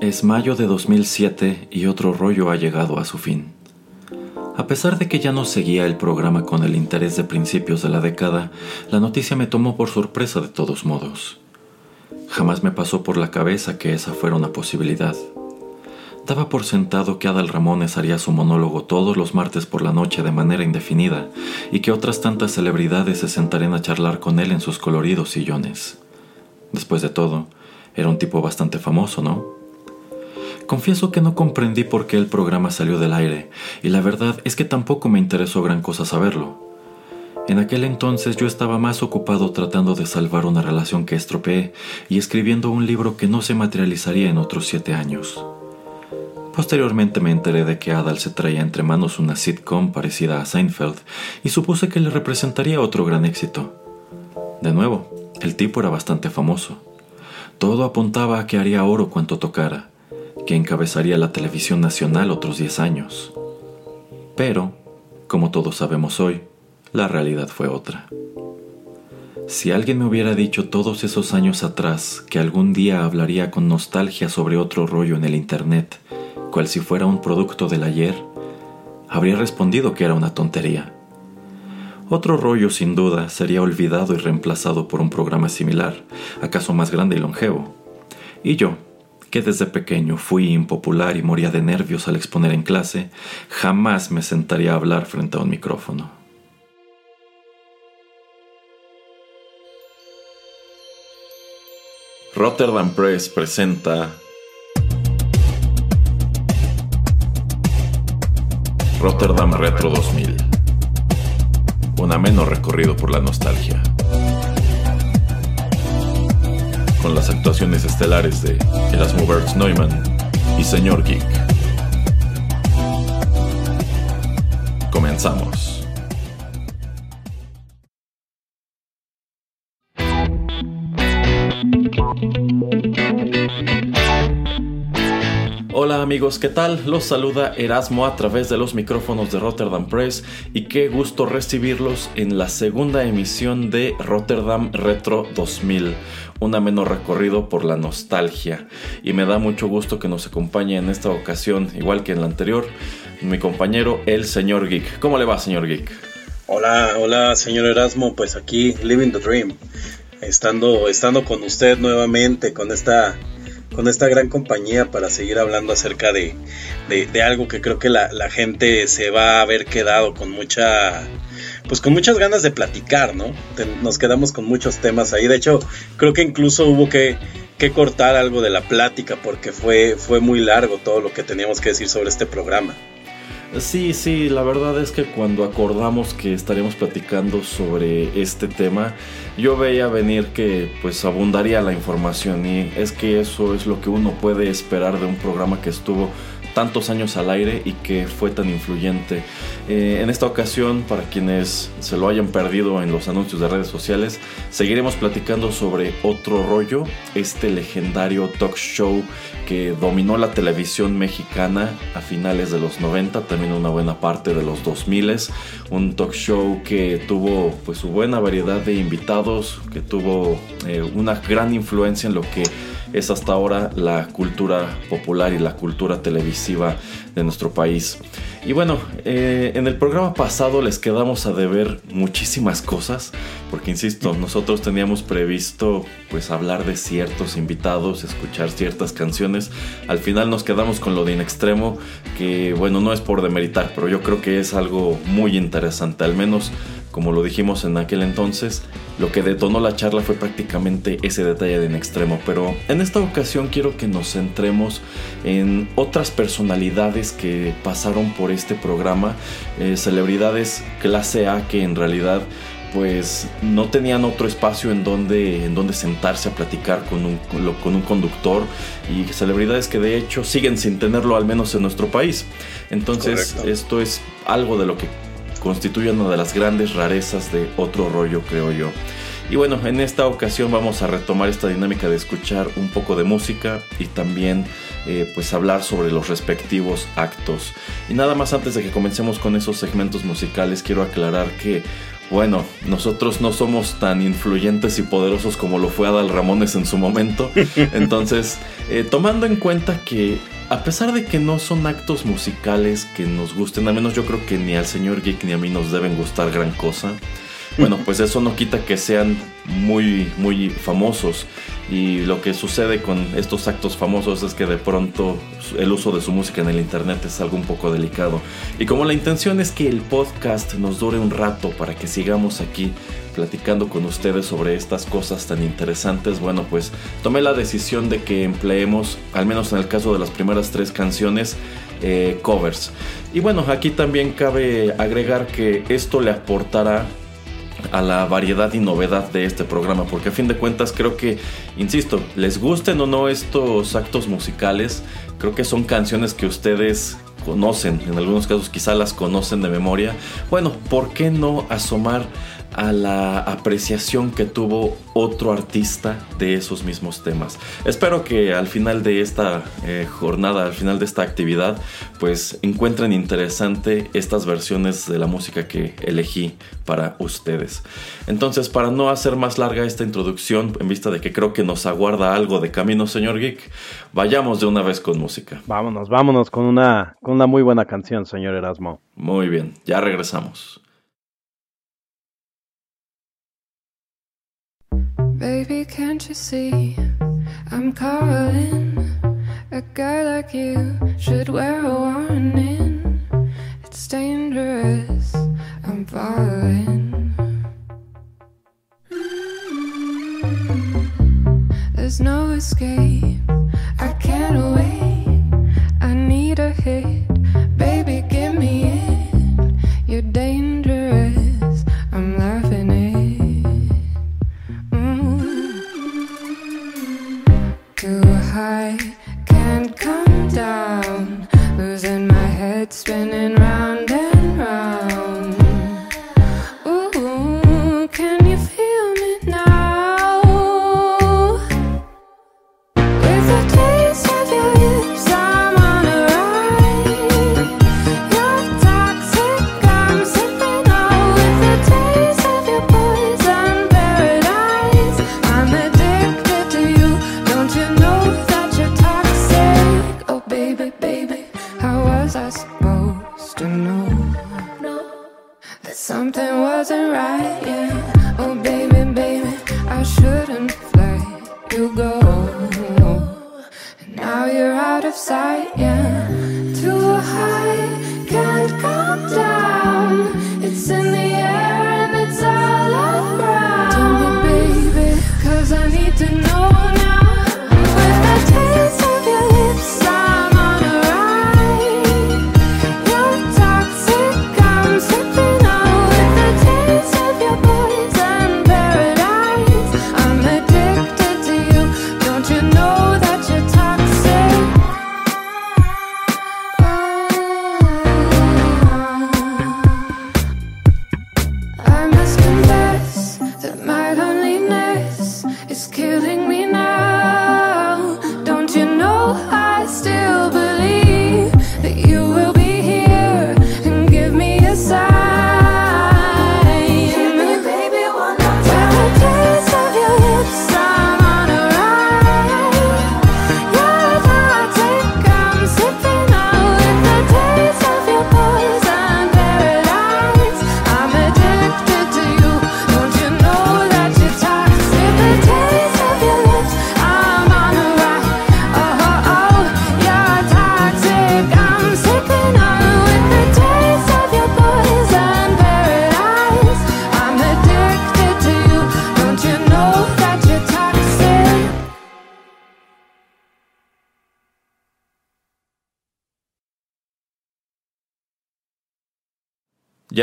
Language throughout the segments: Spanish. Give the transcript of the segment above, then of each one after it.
Es mayo de 2007 y otro rollo ha llegado a su fin. A pesar de que ya no seguía el programa con el interés de principios de la década, la noticia me tomó por sorpresa de todos modos. Jamás me pasó por la cabeza que esa fuera una posibilidad. Daba por sentado que Adal Ramones haría su monólogo todos los martes por la noche de manera indefinida y que otras tantas celebridades se sentarían a charlar con él en sus coloridos sillones. Después de todo, era un tipo bastante famoso, ¿no? Confieso que no comprendí por qué el programa salió del aire, y la verdad es que tampoco me interesó gran cosa saberlo. En aquel entonces yo estaba más ocupado tratando de salvar una relación que estropeé y escribiendo un libro que no se materializaría en otros siete años. Posteriormente me enteré de que Adal se traía entre manos una sitcom parecida a Seinfeld y supuse que le representaría otro gran éxito. De nuevo, el tipo era bastante famoso. Todo apuntaba a que haría oro cuanto tocara que encabezaría la televisión nacional otros 10 años. Pero, como todos sabemos hoy, la realidad fue otra. Si alguien me hubiera dicho todos esos años atrás que algún día hablaría con nostalgia sobre otro rollo en el Internet, cual si fuera un producto del ayer, habría respondido que era una tontería. Otro rollo sin duda sería olvidado y reemplazado por un programa similar, acaso más grande y longevo. Y yo, que desde pequeño fui impopular y moría de nervios al exponer en clase, jamás me sentaría a hablar frente a un micrófono. Rotterdam Press presenta Rotterdam Retro 2000. Un ameno recorrido por la nostalgia con las actuaciones estelares de Erasmo Bertz Neumann y Señor Geek. Comenzamos. Amigos, ¿qué tal? Los saluda Erasmo a través de los micrófonos de Rotterdam Press y qué gusto recibirlos en la segunda emisión de Rotterdam Retro 2000, un ameno recorrido por la nostalgia. Y me da mucho gusto que nos acompañe en esta ocasión, igual que en la anterior, mi compañero, el señor Geek. ¿Cómo le va, señor Geek? Hola, hola, señor Erasmo. Pues aquí, living the dream. Estando, estando con usted nuevamente, con esta con esta gran compañía para seguir hablando acerca de, de, algo que creo que la, la, gente se va a haber quedado con mucha pues con muchas ganas de platicar, ¿no? Nos quedamos con muchos temas ahí. De hecho, creo que incluso hubo que, que cortar algo de la plática porque fue, fue muy largo todo lo que teníamos que decir sobre este programa. Sí, sí, la verdad es que cuando acordamos que estaríamos platicando sobre este tema, yo veía venir que pues abundaría la información y es que eso es lo que uno puede esperar de un programa que estuvo tantos años al aire y que fue tan influyente. Eh, en esta ocasión, para quienes se lo hayan perdido en los anuncios de redes sociales, seguiremos platicando sobre otro rollo, este legendario talk show que dominó la televisión mexicana a finales de los 90, también una buena parte de los 2000, un talk show que tuvo pues su buena variedad de invitados, que tuvo eh, una gran influencia en lo que es hasta ahora la cultura popular y la cultura televisiva de nuestro país. Y bueno, eh, en el programa pasado les quedamos a deber muchísimas cosas, porque insisto, nosotros teníamos previsto pues hablar de ciertos invitados, escuchar ciertas canciones. Al final nos quedamos con lo de In Extremo, que bueno, no es por demeritar, pero yo creo que es algo muy interesante, al menos como lo dijimos en aquel entonces, lo que detonó la charla fue prácticamente ese detalle de en extremo, pero en esta ocasión quiero que nos centremos en otras personalidades que pasaron por este programa, eh, celebridades clase A que en realidad pues no tenían otro espacio en donde, en donde sentarse a platicar con un, con un conductor y celebridades que de hecho siguen sin tenerlo al menos en nuestro país. Entonces esto es algo de lo que constituye una de las grandes rarezas de otro rollo, creo yo. Y bueno, en esta ocasión vamos a retomar esta dinámica de escuchar un poco de música y también eh, pues hablar sobre los respectivos actos. Y nada más antes de que comencemos con esos segmentos musicales, quiero aclarar que Bueno, nosotros no somos tan influyentes y poderosos como lo fue Adal Ramones en su momento. Entonces, eh, tomando en cuenta que a pesar de que no son actos musicales que nos gusten, al menos yo creo que ni al señor Geek ni a mí nos deben gustar gran cosa. Bueno, pues eso no quita que sean muy, muy famosos. Y lo que sucede con estos actos famosos es que de pronto el uso de su música en el internet es algo un poco delicado. Y como la intención es que el podcast nos dure un rato para que sigamos aquí platicando con ustedes sobre estas cosas tan interesantes, bueno, pues tomé la decisión de que empleemos, al menos en el caso de las primeras tres canciones, eh, covers. Y bueno, aquí también cabe agregar que esto le aportará a la variedad y novedad de este programa, porque a fin de cuentas creo que, insisto, les gusten o no estos actos musicales, creo que son canciones que ustedes conocen, en algunos casos quizá las conocen de memoria. Bueno, ¿por qué no asomar a la apreciación que tuvo otro artista de esos mismos temas. Espero que al final de esta eh, jornada, al final de esta actividad, pues encuentren interesante estas versiones de la música que elegí para ustedes. Entonces, para no hacer más larga esta introducción, en vista de que creo que nos aguarda algo de camino, señor Geek, vayamos de una vez con música. Vámonos, vámonos con una, con una muy buena canción, señor Erasmo. Muy bien, ya regresamos. Can't you see? I'm calling. A guy like you should wear a warning. It's dangerous. I'm falling. There's no escape. I can't wait. I need a hit. Spinning round out of sight. Yeah.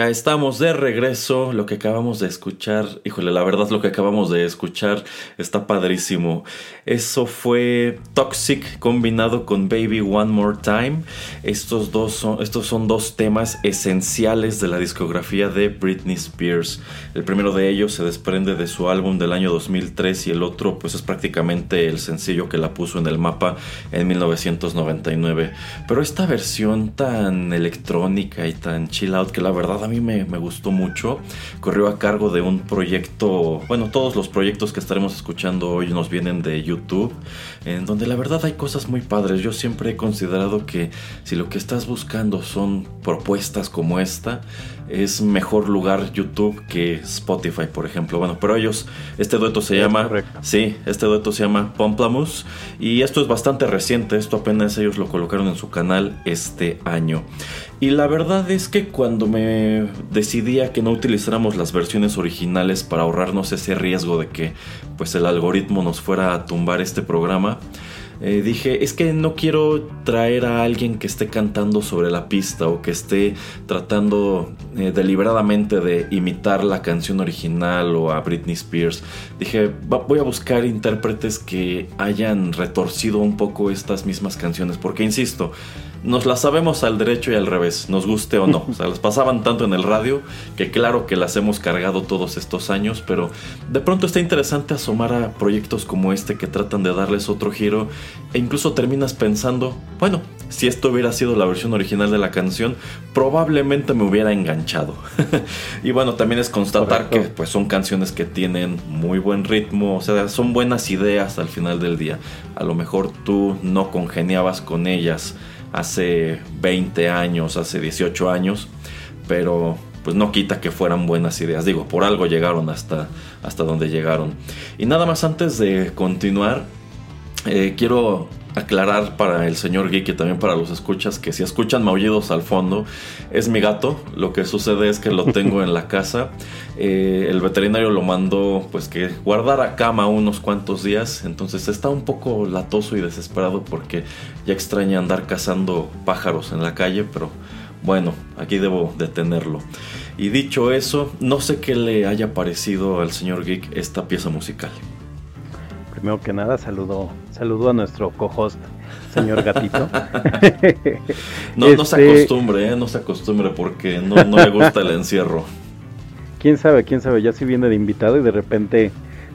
Estamos de regreso. Lo que acabamos de escuchar, híjole, la verdad lo que acabamos de escuchar está padrísimo. Eso fue Toxic combinado con Baby One More Time. Estos dos son, estos son dos temas esenciales de la discografía de Britney Spears. El primero de ellos se desprende de su álbum del año 2003 y el otro pues es prácticamente el sencillo que la puso en el mapa en 1999. Pero esta versión tan electrónica y tan chill out que la verdad a mí me, me gustó mucho. Corrió a cargo de un proyecto, bueno, todos los proyectos que estaremos escuchando hoy nos vienen de YouTube, en donde la verdad hay cosas muy padres. Yo siempre he considerado que si lo que estás buscando son propuestas como esta, es mejor lugar YouTube que Spotify, por ejemplo. Bueno, pero ellos, este dueto se Es llama, correcto. sí, este dueto se llama Pomplamoose y esto es bastante reciente, esto apenas ellos lo colocaron en su canal este año. Y la verdad es que cuando me decidí a que no utilizáramos las versiones originales para ahorrarnos ese riesgo de que pues el algoritmo nos fuera a tumbar este programa, eh, dije, es que no quiero traer a alguien que esté cantando sobre la pista o que esté tratando eh, deliberadamente de imitar la canción original o a Britney Spears. Dije, "Va- voy a buscar intérpretes que hayan retorcido un poco estas mismas canciones, porque insisto, nos las sabemos al derecho y al revés, nos guste o no. O sea, las pasaban tanto en el radio que claro que las hemos cargado todos estos años, pero de pronto está interesante asomar a proyectos como este que tratan de darles otro giro e incluso terminas pensando, bueno, si esto hubiera sido la versión original de la canción, probablemente me hubiera enganchado. y bueno, también es constatar Correcto. que pues son canciones que tienen muy buen ritmo, o sea, son buenas ideas al final del día. A lo mejor tú no congeniabas con ellas hace 20 años, hace 18 años, pero pues no quita que fueran buenas ideas. Digo, por algo llegaron hasta, hasta donde llegaron. Y nada más antes de continuar, eh, quiero aclarar para el señor Geek y también para los escuchas que si escuchan maullidos al fondo es mi gato. Lo que sucede es que lo tengo en la casa. Eh, el veterinario lo mandó pues que guardara cama unos cuantos días. Entonces está un poco latoso y desesperado porque ya extraña andar cazando pájaros en la calle, pero bueno, aquí debo detenerlo. Y dicho eso, no sé qué le haya parecido al señor Geek esta pieza musical. Primero que nada, saludo, saludo a nuestro co-host, señor Gatito. No, no se Este, acostumbre, ¿eh? no se acostumbre porque no, no le gusta el encierro. Quién sabe, quién sabe, ya si viene de invitado y de repente,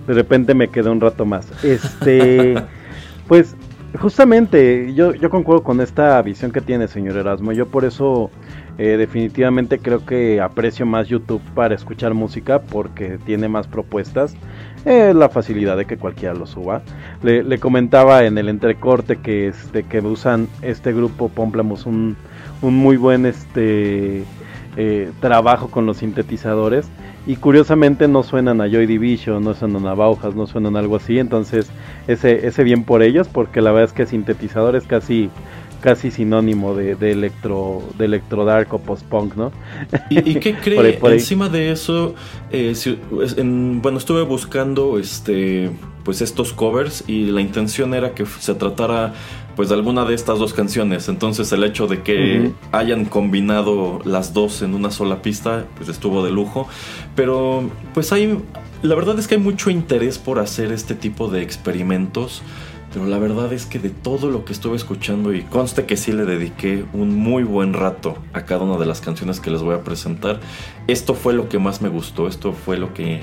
de repente me quedé un rato más. Este, pues, justamente, yo, yo concuerdo con esta visión que tiene, señor Erasmo. Yo por eso eh, definitivamente creo que aprecio más YouTube para escuchar música porque tiene más propuestas. Eh, la facilidad de que cualquiera lo suba. Le, comentaba en el entrecorte que este que usan este grupo Pomplamoose un, un muy buen este eh, trabajo con los sintetizadores y curiosamente no suenan a Joy Division, no suenan a Bauhaus, no suenan a algo así, entonces ese, ese bien por ellos porque la verdad es que sintetizador es casi casi sinónimo de, de electro de electro dark o post punk, ¿no? ¿Y, y qué cree? Por ahí, por ahí. Encima de eso, eh, si- es- en- bueno, estuve buscando este, pues estos covers y la intención era que se tratara pues de alguna de estas dos canciones. Entonces el hecho de que hayan combinado las dos en una sola pista, pues estuvo de lujo. Pero pues hay, la verdad es que hay mucho interés por hacer este tipo de experimentos. Pero la verdad es que de todo lo que estuve escuchando y conste que sí le dediqué un muy buen rato a cada una de las canciones que les voy a presentar, esto fue lo que más me gustó, esto fue lo que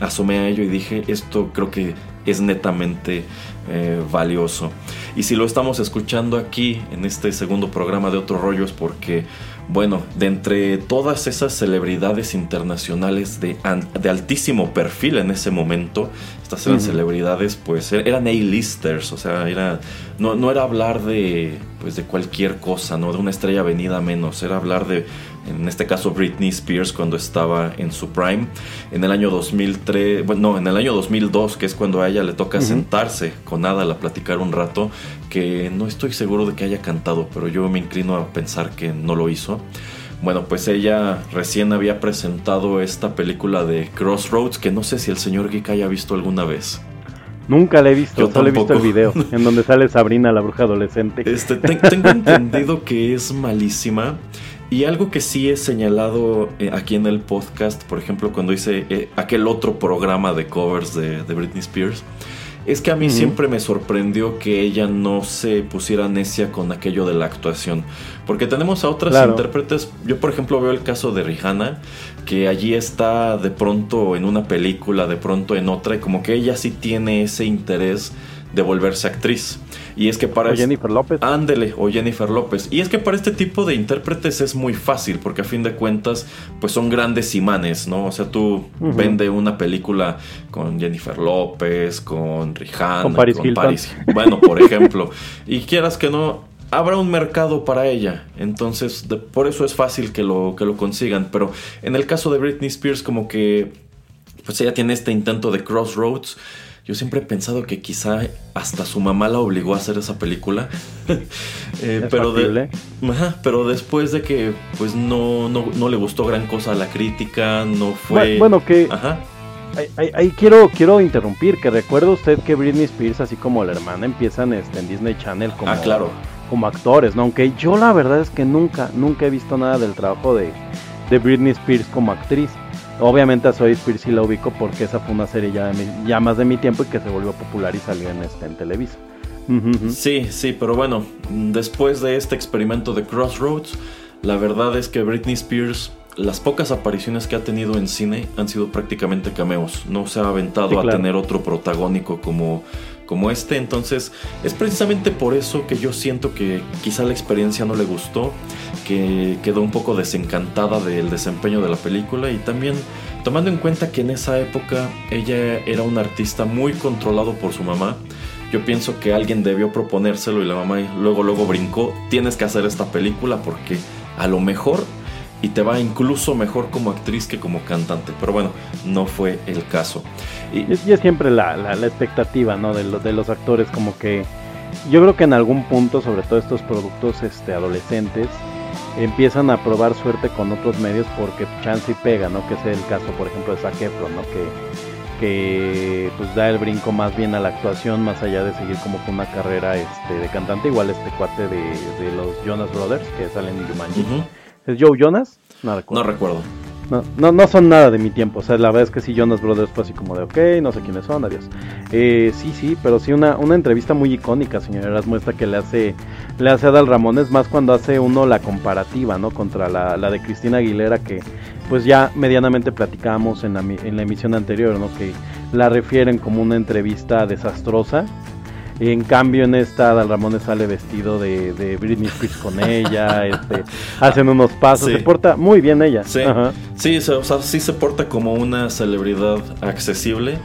asomé a ello y dije, esto creo que es netamente eh, valioso. Y si lo estamos escuchando aquí en este segundo programa de Otro Rollo es porque, bueno, de entre todas esas celebridades internacionales de, de altísimo perfil en ese momento, estas eran celebridades, pues er- eran A-listers, o sea, era, no, no era hablar de, pues, de cualquier cosa, ¿no? De una estrella venida menos, era hablar de, en este caso, Britney Spears cuando estaba en su prime, en el año 2003, bueno, no, en el año 2002, que es cuando a ella le toca sentarse con Adal a platicar un rato, que no estoy seguro de que haya cantado, pero yo me inclino a pensar que no lo hizo. Bueno, pues ella recién había presentado esta película de Crossroads, que no sé si el señor Geek haya visto alguna vez. Nunca la he visto, Yo solo he visto el video en donde sale Sabrina la bruja adolescente. Este, te- tengo entendido que es malísima. Y algo que sí he señalado eh, aquí en el podcast, por ejemplo, cuando hice eh, aquel otro programa de covers de, de Britney Spears, es que a mí siempre me sorprendió que ella no se pusiera necia con aquello de la actuación. Porque tenemos a otras Claro. intérpretes. Yo, por ejemplo, veo el caso de Rihanna, que allí está de pronto en una película, de pronto en otra, y como que ella sí tiene ese interés de volverse actriz. Y es que para... O Jennifer López. Ándele, o Jennifer López. Y es que para este tipo de intérpretes es muy fácil, porque a fin de cuentas, pues son grandes imanes, ¿no? O sea, tú vende una película con Jennifer López, con Rihanna, Con Paris Hilton. Bueno, por ejemplo. y quieras que no, habrá un mercado para ella. Entonces, de- por eso es fácil que lo, que lo consigan. Pero en el caso de Britney Spears, como que, pues ella tiene este intento de Crossroads. Yo siempre he pensado que quizá hasta su mamá la obligó a hacer esa película. Eh, Es pero, de- factible. Ajá, pero después de que pues no, no, no le gustó gran cosa a la crítica, no fue... Bu- Bueno, que Ajá. ahí, ahí- ahí quiero quiero interrumpir, que recuerda usted que Britney Spears, así como la hermana, empiezan este, en Disney Channel como, Ah, claro. como actores, ¿no? Aunque yo la verdad es que nunca, nunca he visto nada del trabajo de, de Britney Spears como actriz. Obviamente a Zoe Spears sí la ubico porque esa fue una serie ya, de mi- ya más de mi tiempo y que se volvió popular y salió en, este, en Televisa. Sí, sí, pero bueno, después de este experimento de Crossroads, la verdad es que Britney Spears, las pocas apariciones que ha tenido en cine han sido prácticamente cameos. No se ha aventado Sí, a tener otro protagónico como, como este. Entonces, es precisamente por eso que yo siento que quizá la experiencia no le gustó, que quedó un poco desencantada del desempeño de la película y también tomando en cuenta que en esa época ella era una artista muy controlado por su mamá. Yo pienso que alguien debió proponérselo y la mamá luego luego brincó, tienes que hacer esta película porque a lo mejor y te va incluso mejor como actriz que como cantante. Pero bueno, no fue el caso. Y, es, es siempre la, la- la expectativa, ¿no? De, lo- de los actores, como que yo creo que en algún punto, sobre todo estos productos este, adolescentes, empiezan a probar suerte con otros medios porque chance y pega, ¿no? Que es el caso, por ejemplo, de Zac Efron, ¿no? Que, que pues da el brinco más bien a la actuación, más allá de seguir como con una carrera este, de cantante, igual este cuate de, de los Jonas Brothers que salen en Jumanji. Ujú, ¿Es Joe Jonas? No no recuerdo. No, no, no son nada de mi tiempo. O sea, la verdad es que sí, Jonas Brothers fue así como de, ok, no sé quiénes son, adiós. Eh, sí, sí, pero sí una, una entrevista muy icónica, señor Erasmo, esta que le hace, le hace a Adal Ramones, más cuando hace uno la comparativa, ¿no? Contra la, la de Cristina Aguilera, que pues ya medianamente platicábamos en la, en la emisión anterior, ¿no? Que la refieren como una entrevista desastrosa. En cambio, en esta, Adal Ramones sale vestido de, de Britney Spears con ella, este, hacen unos pasos, Sí. se porta muy bien ella. Sí, Ajá. sí, se- o sea, sí se porta como una celebridad accesible.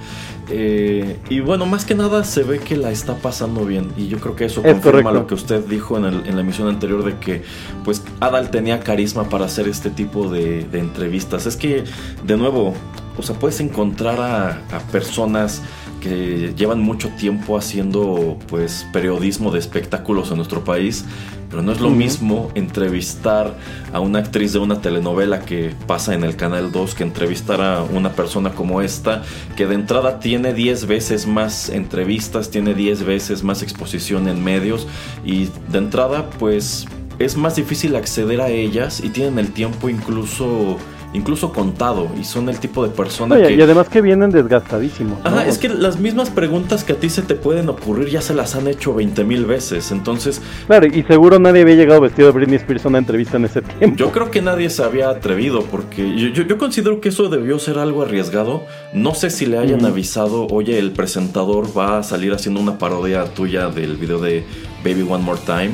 eh, y bueno, más que nada se ve que la está pasando bien. Y yo creo que eso Es confirma correcto. lo que usted dijo en, el- en la emisión anterior de que pues Adal tenía carisma para hacer este tipo de, de entrevistas. Es que, de nuevo, o sea, puedes encontrar a, a personas que llevan mucho tiempo haciendo pues periodismo de espectáculos en nuestro país, pero no es lo mismo entrevistar a una actriz de una telenovela que pasa en el canal 2 que entrevistar a una persona como esta, que de entrada tiene 10 veces más entrevistas, tiene 10 veces más exposición en medios y de entrada pues es más difícil acceder a ellas y tienen el tiempo incluso incluso contado y son el tipo de persona y, que y además que vienen desgastadísimos. ¿no? Ajá, es que las mismas preguntas que a ti se te pueden ocurrir ya se las han hecho 20 mil veces. Entonces, Claro, y seguro nadie había llegado vestido de Britney Spears a una entrevista en ese tiempo. yo creo que nadie se había atrevido porque yo, yo- yo considero que eso debió ser algo arriesgado. No sé si le hayan avisado, oye, el presentador va a salir haciendo una parodia tuya del video de Baby One More Time.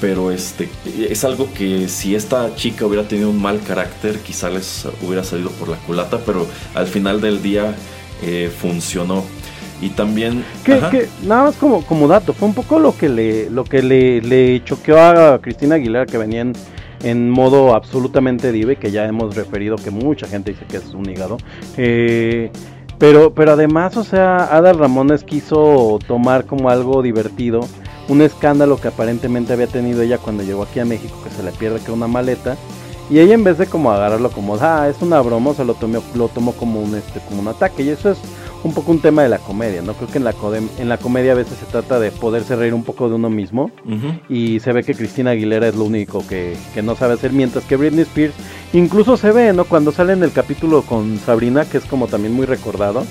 Pero este es algo que si esta chica hubiera tenido un mal carácter, quizá les hubiera salido por la culata, pero al final del día eh, funcionó. Y también... Que, ajá. que nada más como, como dato, fue un poco lo que le, lo que le, le choqueó a Cristina Aguilera que venía en, en modo absolutamente diva y que ya hemos referido que mucha gente dice que es un hígado. Eh, pero, pero además, o sea, Adal Ramones quiso tomar como algo divertido un escándalo que aparentemente había tenido ella cuando llegó aquí a México, que se le pierde que una maleta. Y ella en vez de como agarrarlo como, ah, es una broma, se lo tomó, lo tomó como un, este, como un ataque. Y eso es un poco un tema de la comedia, ¿no? Creo que en la, en la comedia a veces se trata de poderse reír un poco de uno mismo. Y se ve que Cristina Aguilera es lo único que, que no sabe hacer, mientras que Britney Spears incluso se ve, ¿no? Cuando sale en el capítulo con Sabrina, que es como también muy recordado.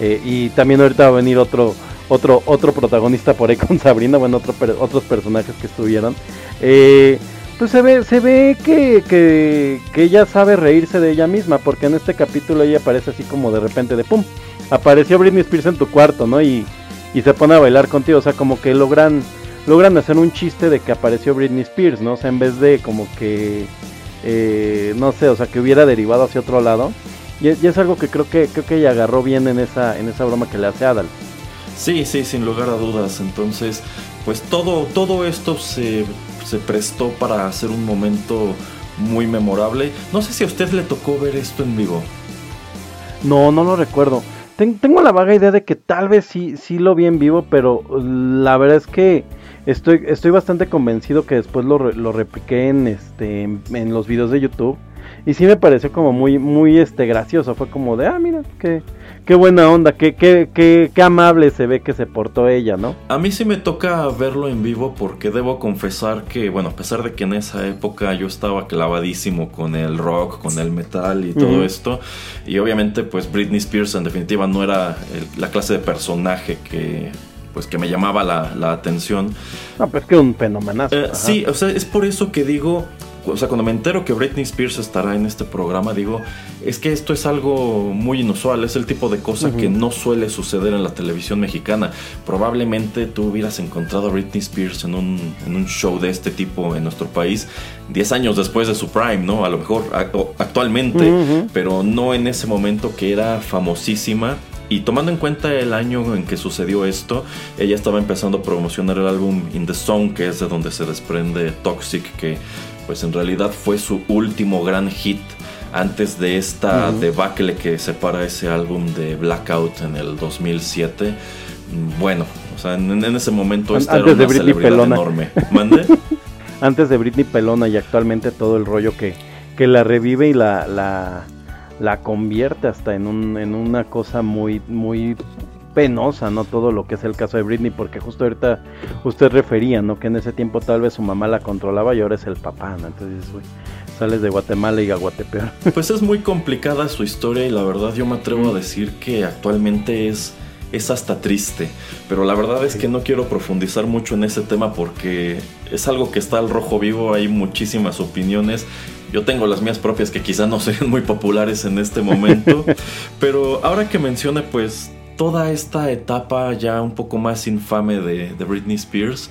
Eh, y también ahorita va a venir otro otro otro protagonista por ahí con Sabrina, bueno, otro otros personajes que estuvieron. Eh, pues se ve se ve que, que, que ella sabe reírse de ella misma, porque en este capítulo ella aparece así como de repente de pum, apareció Britney Spears en tu cuarto, ¿no? Y, y se pone a bailar contigo, o sea, como que logran logran hacer un chiste de que apareció Britney Spears, ¿no? O sea, en vez de como que, eh, no sé, o sea, que hubiera derivado hacia otro lado. Y, y es algo que creo que creo que ella agarró bien en esa en esa broma que le hace a Adal. Sí, sí, sin lugar a dudas. Entonces, pues todo, todo esto se, se prestó para hacer un momento muy memorable. No sé si a usted le tocó ver esto en vivo. No, no lo recuerdo. Ten- tengo la vaga idea de que tal vez sí, sí lo vi en vivo, pero la verdad es que estoy, estoy bastante convencido que después lo, lo repliqué en este en, los videos de YouTube. Y sí me pareció como muy, muy este gracioso. Fue como de, ah, mira, qué, qué buena onda, qué, qué, qué, qué amable se ve que se portó ella, ¿no? A mí sí me toca verlo en vivo porque debo confesar que, bueno, a pesar de que en esa época yo estaba clavadísimo con el rock, con el metal y todo esto, y obviamente pues Britney Spears en definitiva no era el- la clase de personaje que pues que me llamaba la, la atención. No, pues que un fenomenazo. Eh, sí, o sea, es por eso que digo, o sea, cuando me entero que Britney Spears estará en este programa, digo, es que esto es algo muy inusual, es el tipo de cosa Ujú. que no suele suceder en la televisión mexicana. Probablemente tú hubieras encontrado a Britney Spears en un, en un show de este tipo en nuestro país 10 años después de su prime, ¿no? A lo mejor actualmente, Ujú. pero no en ese momento que era famosísima. Y tomando en cuenta el año en que sucedió esto, ella estaba empezando a promocionar el álbum In the Zone, que es de donde se desprende Toxic, que pues en realidad fue su último gran hit antes de esta Ujú. debacle que separa ese álbum de Blackout en el 2007. Mm, Bueno, o sea, en, en ese momento esta era antes de una Britney celebridad Pelona. enorme. ¿Mande? antes de Britney Pelona y actualmente todo el rollo que, que la revive y la, la, la convierte hasta en, un, en una cosa muy, muy penosa, ¿no? Todo lo que es el caso de Britney, porque justo ahorita usted refería, ¿no? Que en ese tiempo tal vez su mamá la controlaba y ahora es el papá, ¿no? Entonces, güey, sales de Guatemala y a Guatepeor. Pues es muy complicada su historia y la verdad yo me atrevo a decir que actualmente es, es hasta triste. Pero la verdad es que no quiero profundizar mucho en ese tema porque es algo que está al rojo vivo, hay muchísimas opiniones. Yo tengo las mías propias que quizá no sean muy populares en este momento. pero ahora que mencione pues toda esta etapa ya un poco más infame de, de Britney Spears,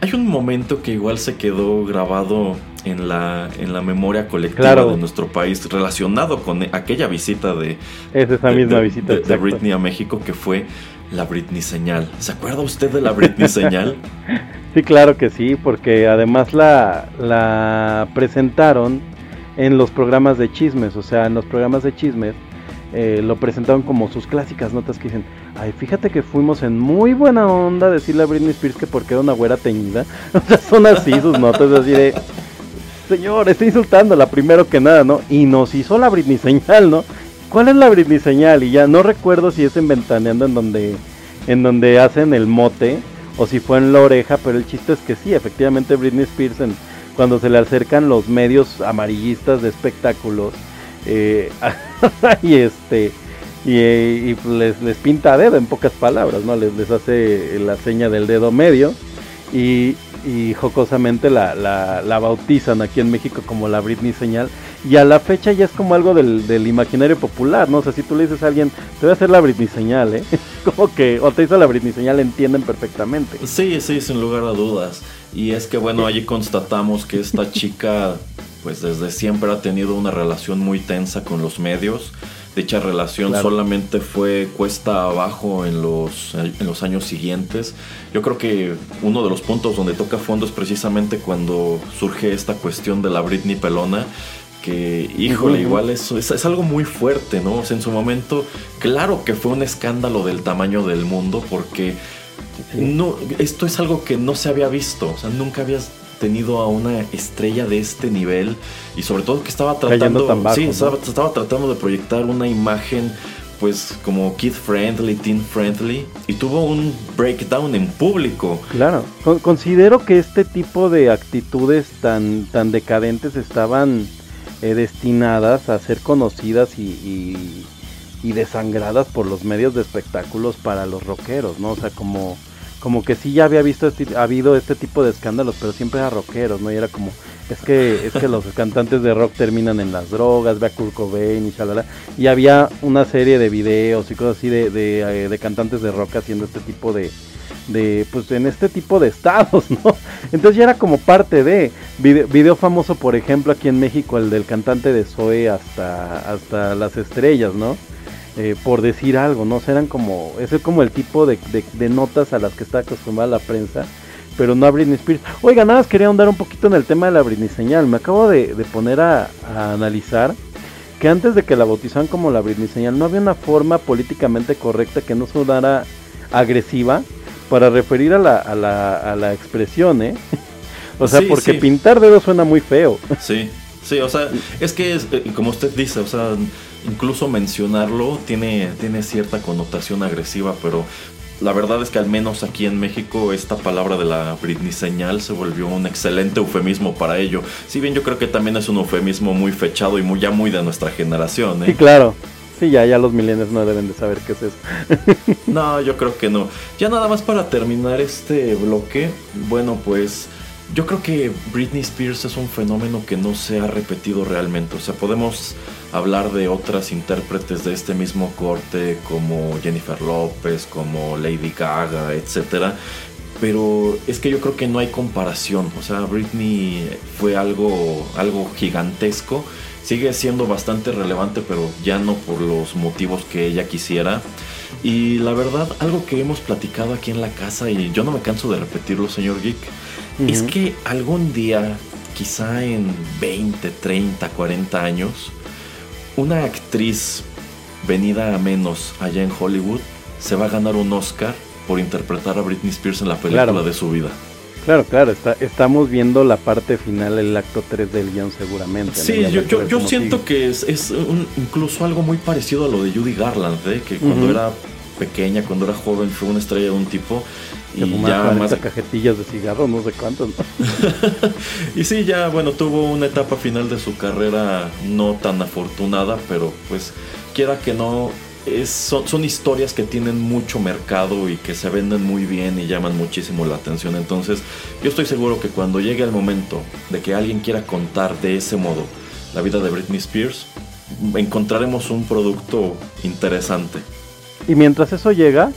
hay un momento que igual se quedó grabado en la, en la memoria colectiva Claro. de nuestro país relacionado con aquella visita de, Es esa de- misma de- visita. de-. Britney a México que fue la Britney señal. ¿Se acuerda usted de la Britney señal? Sí, claro que sí, porque además la, la presentaron en los programas de chismes, o sea, en los programas de chismes eh, lo presentaron como sus clásicas notas que dicen, ay, fíjate que fuimos en muy buena onda decirle a Britney Spears que porque era una güera teñida, o sea, son así sus notas, así de, señor, está insultándola primero que nada, ¿no? Y nos hizo la Britney señal, ¿no? ¿Cuál es la Britney señal? Y ya no recuerdo si es en Ventaneando en donde, en donde hacen el mote o si fue en la oreja, pero el chiste es que sí, efectivamente Britney Spears cuando se le acercan los medios amarillistas de espectáculos eh, y este y, y, pues, les, les pinta a dedo en pocas palabras, ¿no? Les, les hace la seña del dedo medio y, y jocosamente la, la, la bautizan aquí en México como la Britney señal y a la fecha ya es como algo del, del imaginario popular, ¿no? O sea, si tú le dices a alguien, te voy a hacer la Britney señal, ¿eh? como que, o te hizo la Britney señal, entienden perfectamente. Sí, sí, sin lugar a dudas. Y es que bueno, allí constatamos que esta chica pues desde siempre ha tenido una relación muy tensa con los medios. Dicha relación Claro. solamente fue cuesta abajo en los, en los años siguientes. Yo creo que uno de los puntos donde toca fondo es precisamente cuando surge esta cuestión de la Britney Pelona. Que, híjole, igual es, es, es algo muy fuerte, ¿no? O sea, en su momento, claro que fue un escándalo del tamaño del mundo porque no, esto es algo que no se había visto. O sea, nunca habías tenido a una estrella de este nivel. Y sobre todo que estaba tratando. tan bajo, sí, ¿no? estaba, estaba tratando de proyectar una imagen. Pues como kid friendly, teen friendly. Y tuvo un breakdown en público. Claro, Con- considero que este tipo de actitudes tan, tan decadentes estaban eh, destinadas a ser conocidas y, y- y desangradas por los medios de espectáculos para los rockeros, ¿no? O sea, como, como que sí ya había visto este, ha habido este tipo de escándalos, pero siempre era rockeros, ¿no? Y era como, es que, es que los cantantes de rock terminan en las drogas, ve a Kurt Cobain y shalala. Y había una serie de videos y cosas así de, de, eh, de cantantes de rock haciendo este tipo de, de, pues en este tipo de estados, ¿no? Entonces ya era como parte de, video, video famoso, por ejemplo, aquí en México, el del cantante de Zoe hasta, hasta las estrellas, ¿no? Eh, por decir algo, ¿no? O sea, eran como, ese es como el tipo de, de- de notas a las que está acostumbrada la prensa, pero no a Britney Spears. Oiga, nada más quería ahondar un poquito en el tema de la Britney señal. Me acabo de, de poner a, a analizar que antes de que la bautizaran como la Britney señal, no había una forma políticamente correcta que no sonara agresiva para referir a la, a la, a la expresión, ¿eh? O sea, Sí, porque sí. pintar dedos suena muy feo. Sí, sí, o sea, es que es, eh, como usted dice, o sea, incluso mencionarlo tiene, tiene cierta connotación agresiva, pero la verdad es que al menos aquí en México esta palabra de la Britney señal se volvió un excelente eufemismo para ello. Si bien yo creo que también es un eufemismo muy fechado y muy, ya muy de nuestra generación, Sí, ¿eh? claro. Sí, ya, ya los millennials no deben de saber qué es eso. No, yo creo que no. Ya nada más para terminar este bloque, bueno, pues yo creo que Britney Spears es un fenómeno que no se ha repetido realmente. O sea, podemos hablar de otras intérpretes de este mismo corte como Jennifer López, como Lady Gaga, etcétera. Pero es que yo creo que no hay comparación. O sea, Britney fue algo, algo gigantesco. Sigue siendo bastante relevante, pero ya no por los motivos que ella quisiera. Y la verdad, algo que hemos platicado aquí en la casa, y yo no me canso de repetirlo, señor Geek, es que algún día, quizá en 20, 30, 40 años, una actriz venida a menos allá en Hollywood se va a ganar un Oscar por interpretar a Britney Spears en la película Claro. de su vida. Claro, claro, está, estamos viendo la parte final, el acto 3 del guion seguramente. Sí, yo, yo, siento sigue. que es, es un- incluso algo muy parecido a lo de Judy Garland, ¿eh? que cuando era pequeña, cuando era joven, fue una estrella de un tipo. Que Y ya 40 más, cajetillas de cigarro, no sé cuántos. ¿no? Y sí, ya, bueno, tuvo una etapa final de su carrera no tan afortunada, pero pues, quiera que no, es, son, son historias que tienen mucho mercado y que se venden muy bien y llaman muchísimo la atención. Entonces, yo estoy seguro que cuando llegue el momento de que alguien quiera contar de ese modo la vida de Britney Spears, encontraremos un producto interesante. Y mientras eso llega,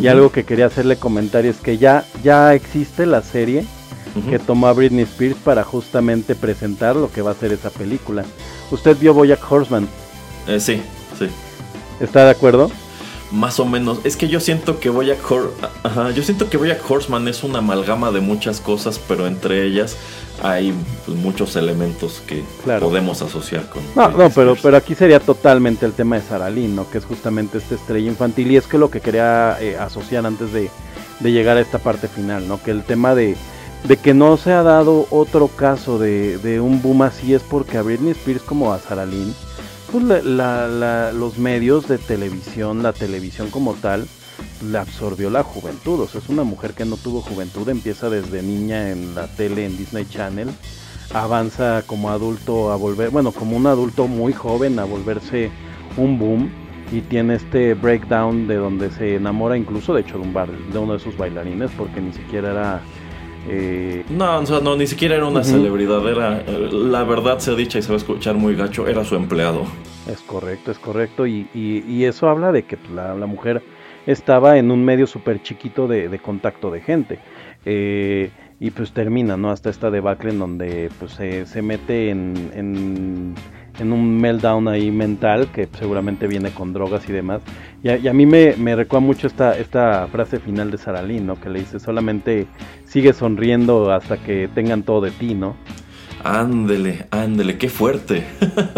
y algo que quería hacerle comentario es que ya, ya existe la serie que tomó a Britney Spears para justamente presentar lo que va a ser esa película. Usted vio Boyack Horseman, Eh, sí, sí. ¿está de acuerdo? Más o menos. Es que yo siento que Boyack Hor Ajá, yo siento que Boyack Horseman es una amalgama de muchas cosas, pero entre ellas hay pues, muchos elementos que Claro. podemos asociar con. No, no, pero, pero aquí sería totalmente el tema de Sarah Lynn, ¿no? Que es justamente esta estrella infantil y es que lo que quería eh, asociar antes de, de llegar a esta parte final, ¿no? Que el tema de, de que no se ha dado otro caso de, de un boom así es porque a Britney Spears como a Sarah Lynn, pues la- la- la- los medios de televisión, la televisión como tal, le absorbió la juventud. O sea, es una mujer que no tuvo juventud, empieza desde niña en la tele, en Disney Channel, avanza como adulto a volver, bueno, como un adulto muy joven a volverse un boom y tiene este breakdown de donde se enamora incluso de hecho de un bar, de uno de sus bailarines porque ni siquiera era eh, No, o sea, no, ni siquiera era una celebridad. Era, la verdad se ha dicha y se va a escuchar muy gacho, era su empleado. Es correcto, es correcto. Y, y- y eso habla de que la, la mujer estaba en un medio súper chiquito de, de contacto de gente. Eh, y pues termina, ¿no? Hasta esta debacle en donde pues se, se mete en, en, en un meltdown ahí mental que seguramente viene con drogas y demás. Y a, y a mí me, me recuerda mucho esta, esta frase final de Sarah Lynn, ¿no? Que le dice solamente sigue sonriendo hasta que tengan todo de ti, ¿no? Ándele, ándele, qué fuerte.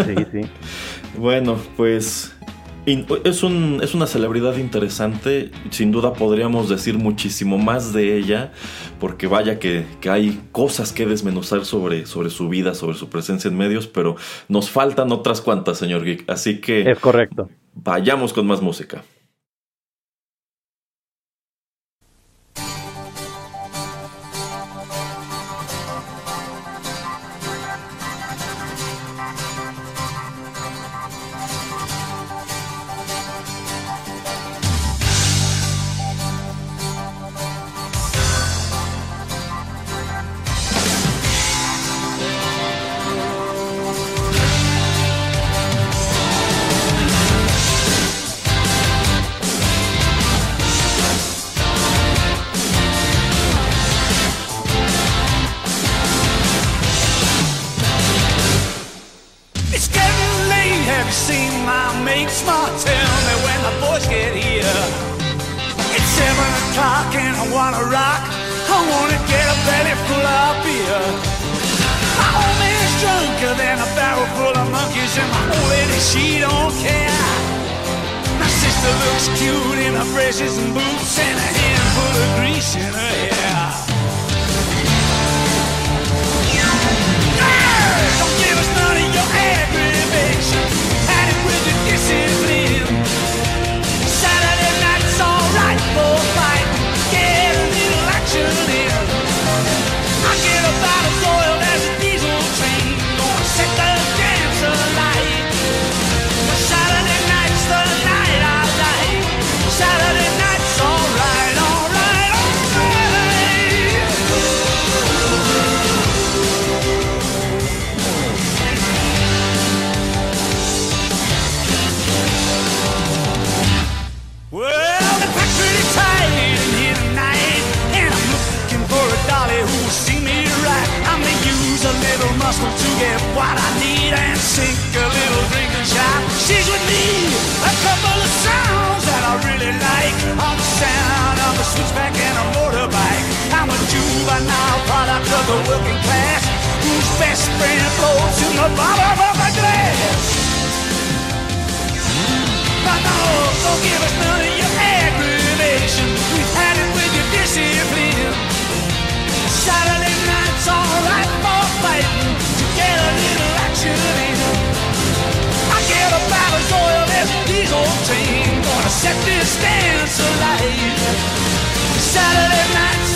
Sí, sí. Bueno, pues es, un, es una celebridad interesante. Sin duda podríamos decir muchísimo más de ella, porque vaya que, que hay cosas que desmenuzar sobre, sobre su vida, sobre su presencia en medios, pero nos faltan otras cuantas, señor Geek. Así que Es correcto. vayamos con más música. Gonna set this dance alight. Saturday night's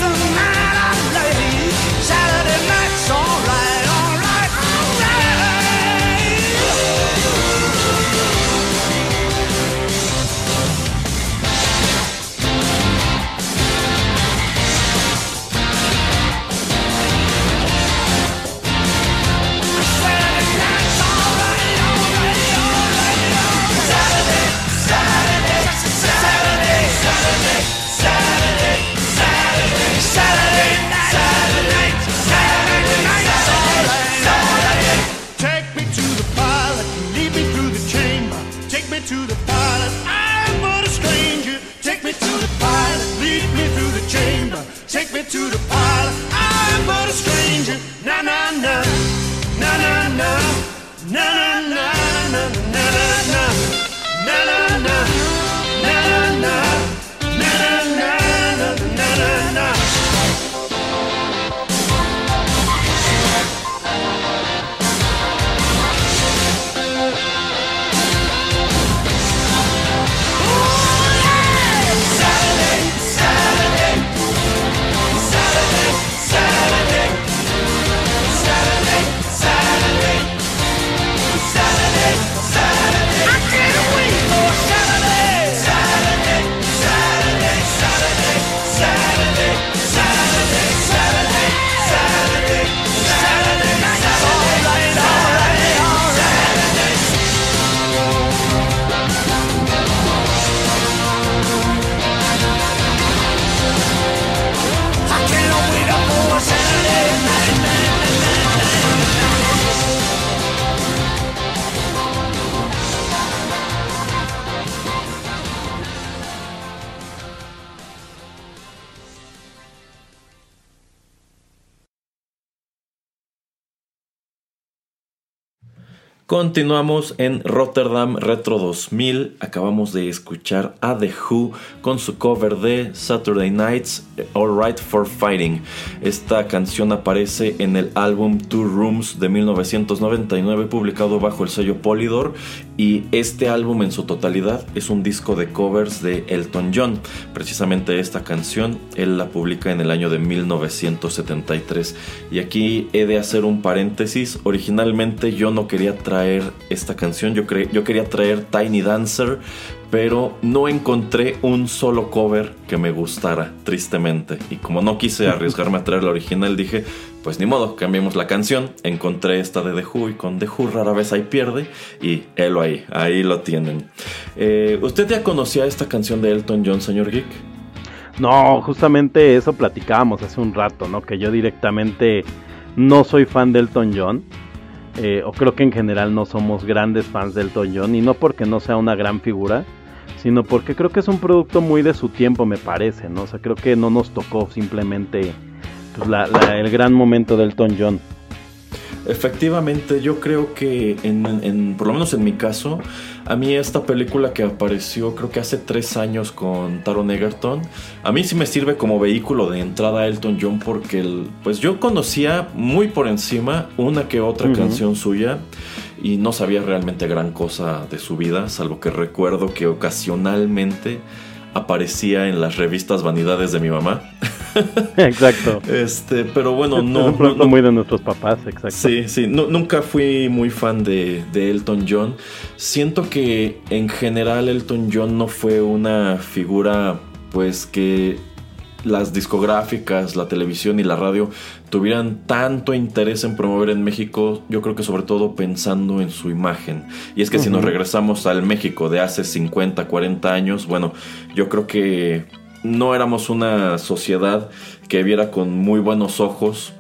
Continuamos en Rotterdam Retro 2000. Acabamos de escuchar a The Who con su cover de Saturday Nights All Right for Fighting. Esta canción aparece en el álbum Two Rooms de 1999 publicado bajo el sello Polydor y este álbum en su totalidad es un disco de covers de Elton John. Precisamente esta canción él la publica en el año de 1973 y aquí he de hacer un paréntesis. Originalmente yo no quería traer esta canción, yo, cre- yo quería traer Tiny Dancer, pero no encontré un solo cover que me gustara, tristemente. Y como no quise arriesgarme a traer la original, dije, pues ni modo, cambiemos la canción. Encontré esta de The Who y con The Who rara vez hay pierde. Y helo ahí, ahí lo tienen. Eh, ¿Usted ya conocía esta canción de Elton John, señor Geek? No, justamente eso platicábamos hace un rato, ¿no? Que yo directamente no soy fan de Elton John. Eh, o creo que en general no somos grandes fans del John, y no porque no sea una gran figura, sino porque creo que es un producto muy de su tiempo, me parece, ¿no? O sea, creo que no nos tocó simplemente pues, el gran momento del Elton John. Efectivamente, yo creo que en, en- por lo menos en mi caso, a mí esta película que apareció creo que hace tres años con Taron Egerton, a mí sí me sirve como vehículo de entrada a Elton John porque el- pues yo conocía muy por encima una que otra canción suya y no sabía realmente gran cosa de su vida, salvo que recuerdo que ocasionalmente aparecía en las revistas Vanidades de mi mamá. exacto. Este, pero bueno, es no, un producto no- muy de nuestros papás, exacto. Sí, sí, nu- nunca fui muy fan de, de Elton John. Siento que en general Elton John no fue una figura pues que las discográficas, la televisión y la radio tuvieran tanto interés en promover en México, yo creo que sobre todo pensando en su imagen. Y es que si nos regresamos al México de hace 50, 40 años, bueno, yo creo que no éramos una sociedad que viera con muy buenos ojos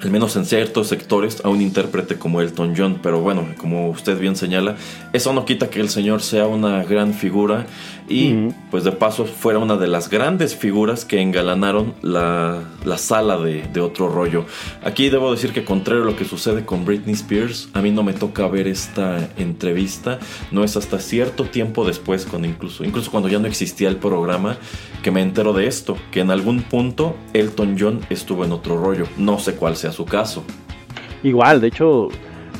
al menos en ciertos sectores, a un intérprete como Elton John. Pero bueno, como usted bien señala, eso no quita que el señor sea una gran figura y pues de paso fuera una de las grandes figuras que engalanaron la, la sala de, de otro rollo. Aquí debo decir que contrario a lo que sucede con Britney Spears, a mí no me toca ver esta entrevista, no es hasta cierto tiempo después, cuando incluso, incluso cuando ya no existía el programa, que me entero de esto, que en algún punto Elton John estuvo en otro rollo. No sé cuál sea su caso. Igual, de hecho,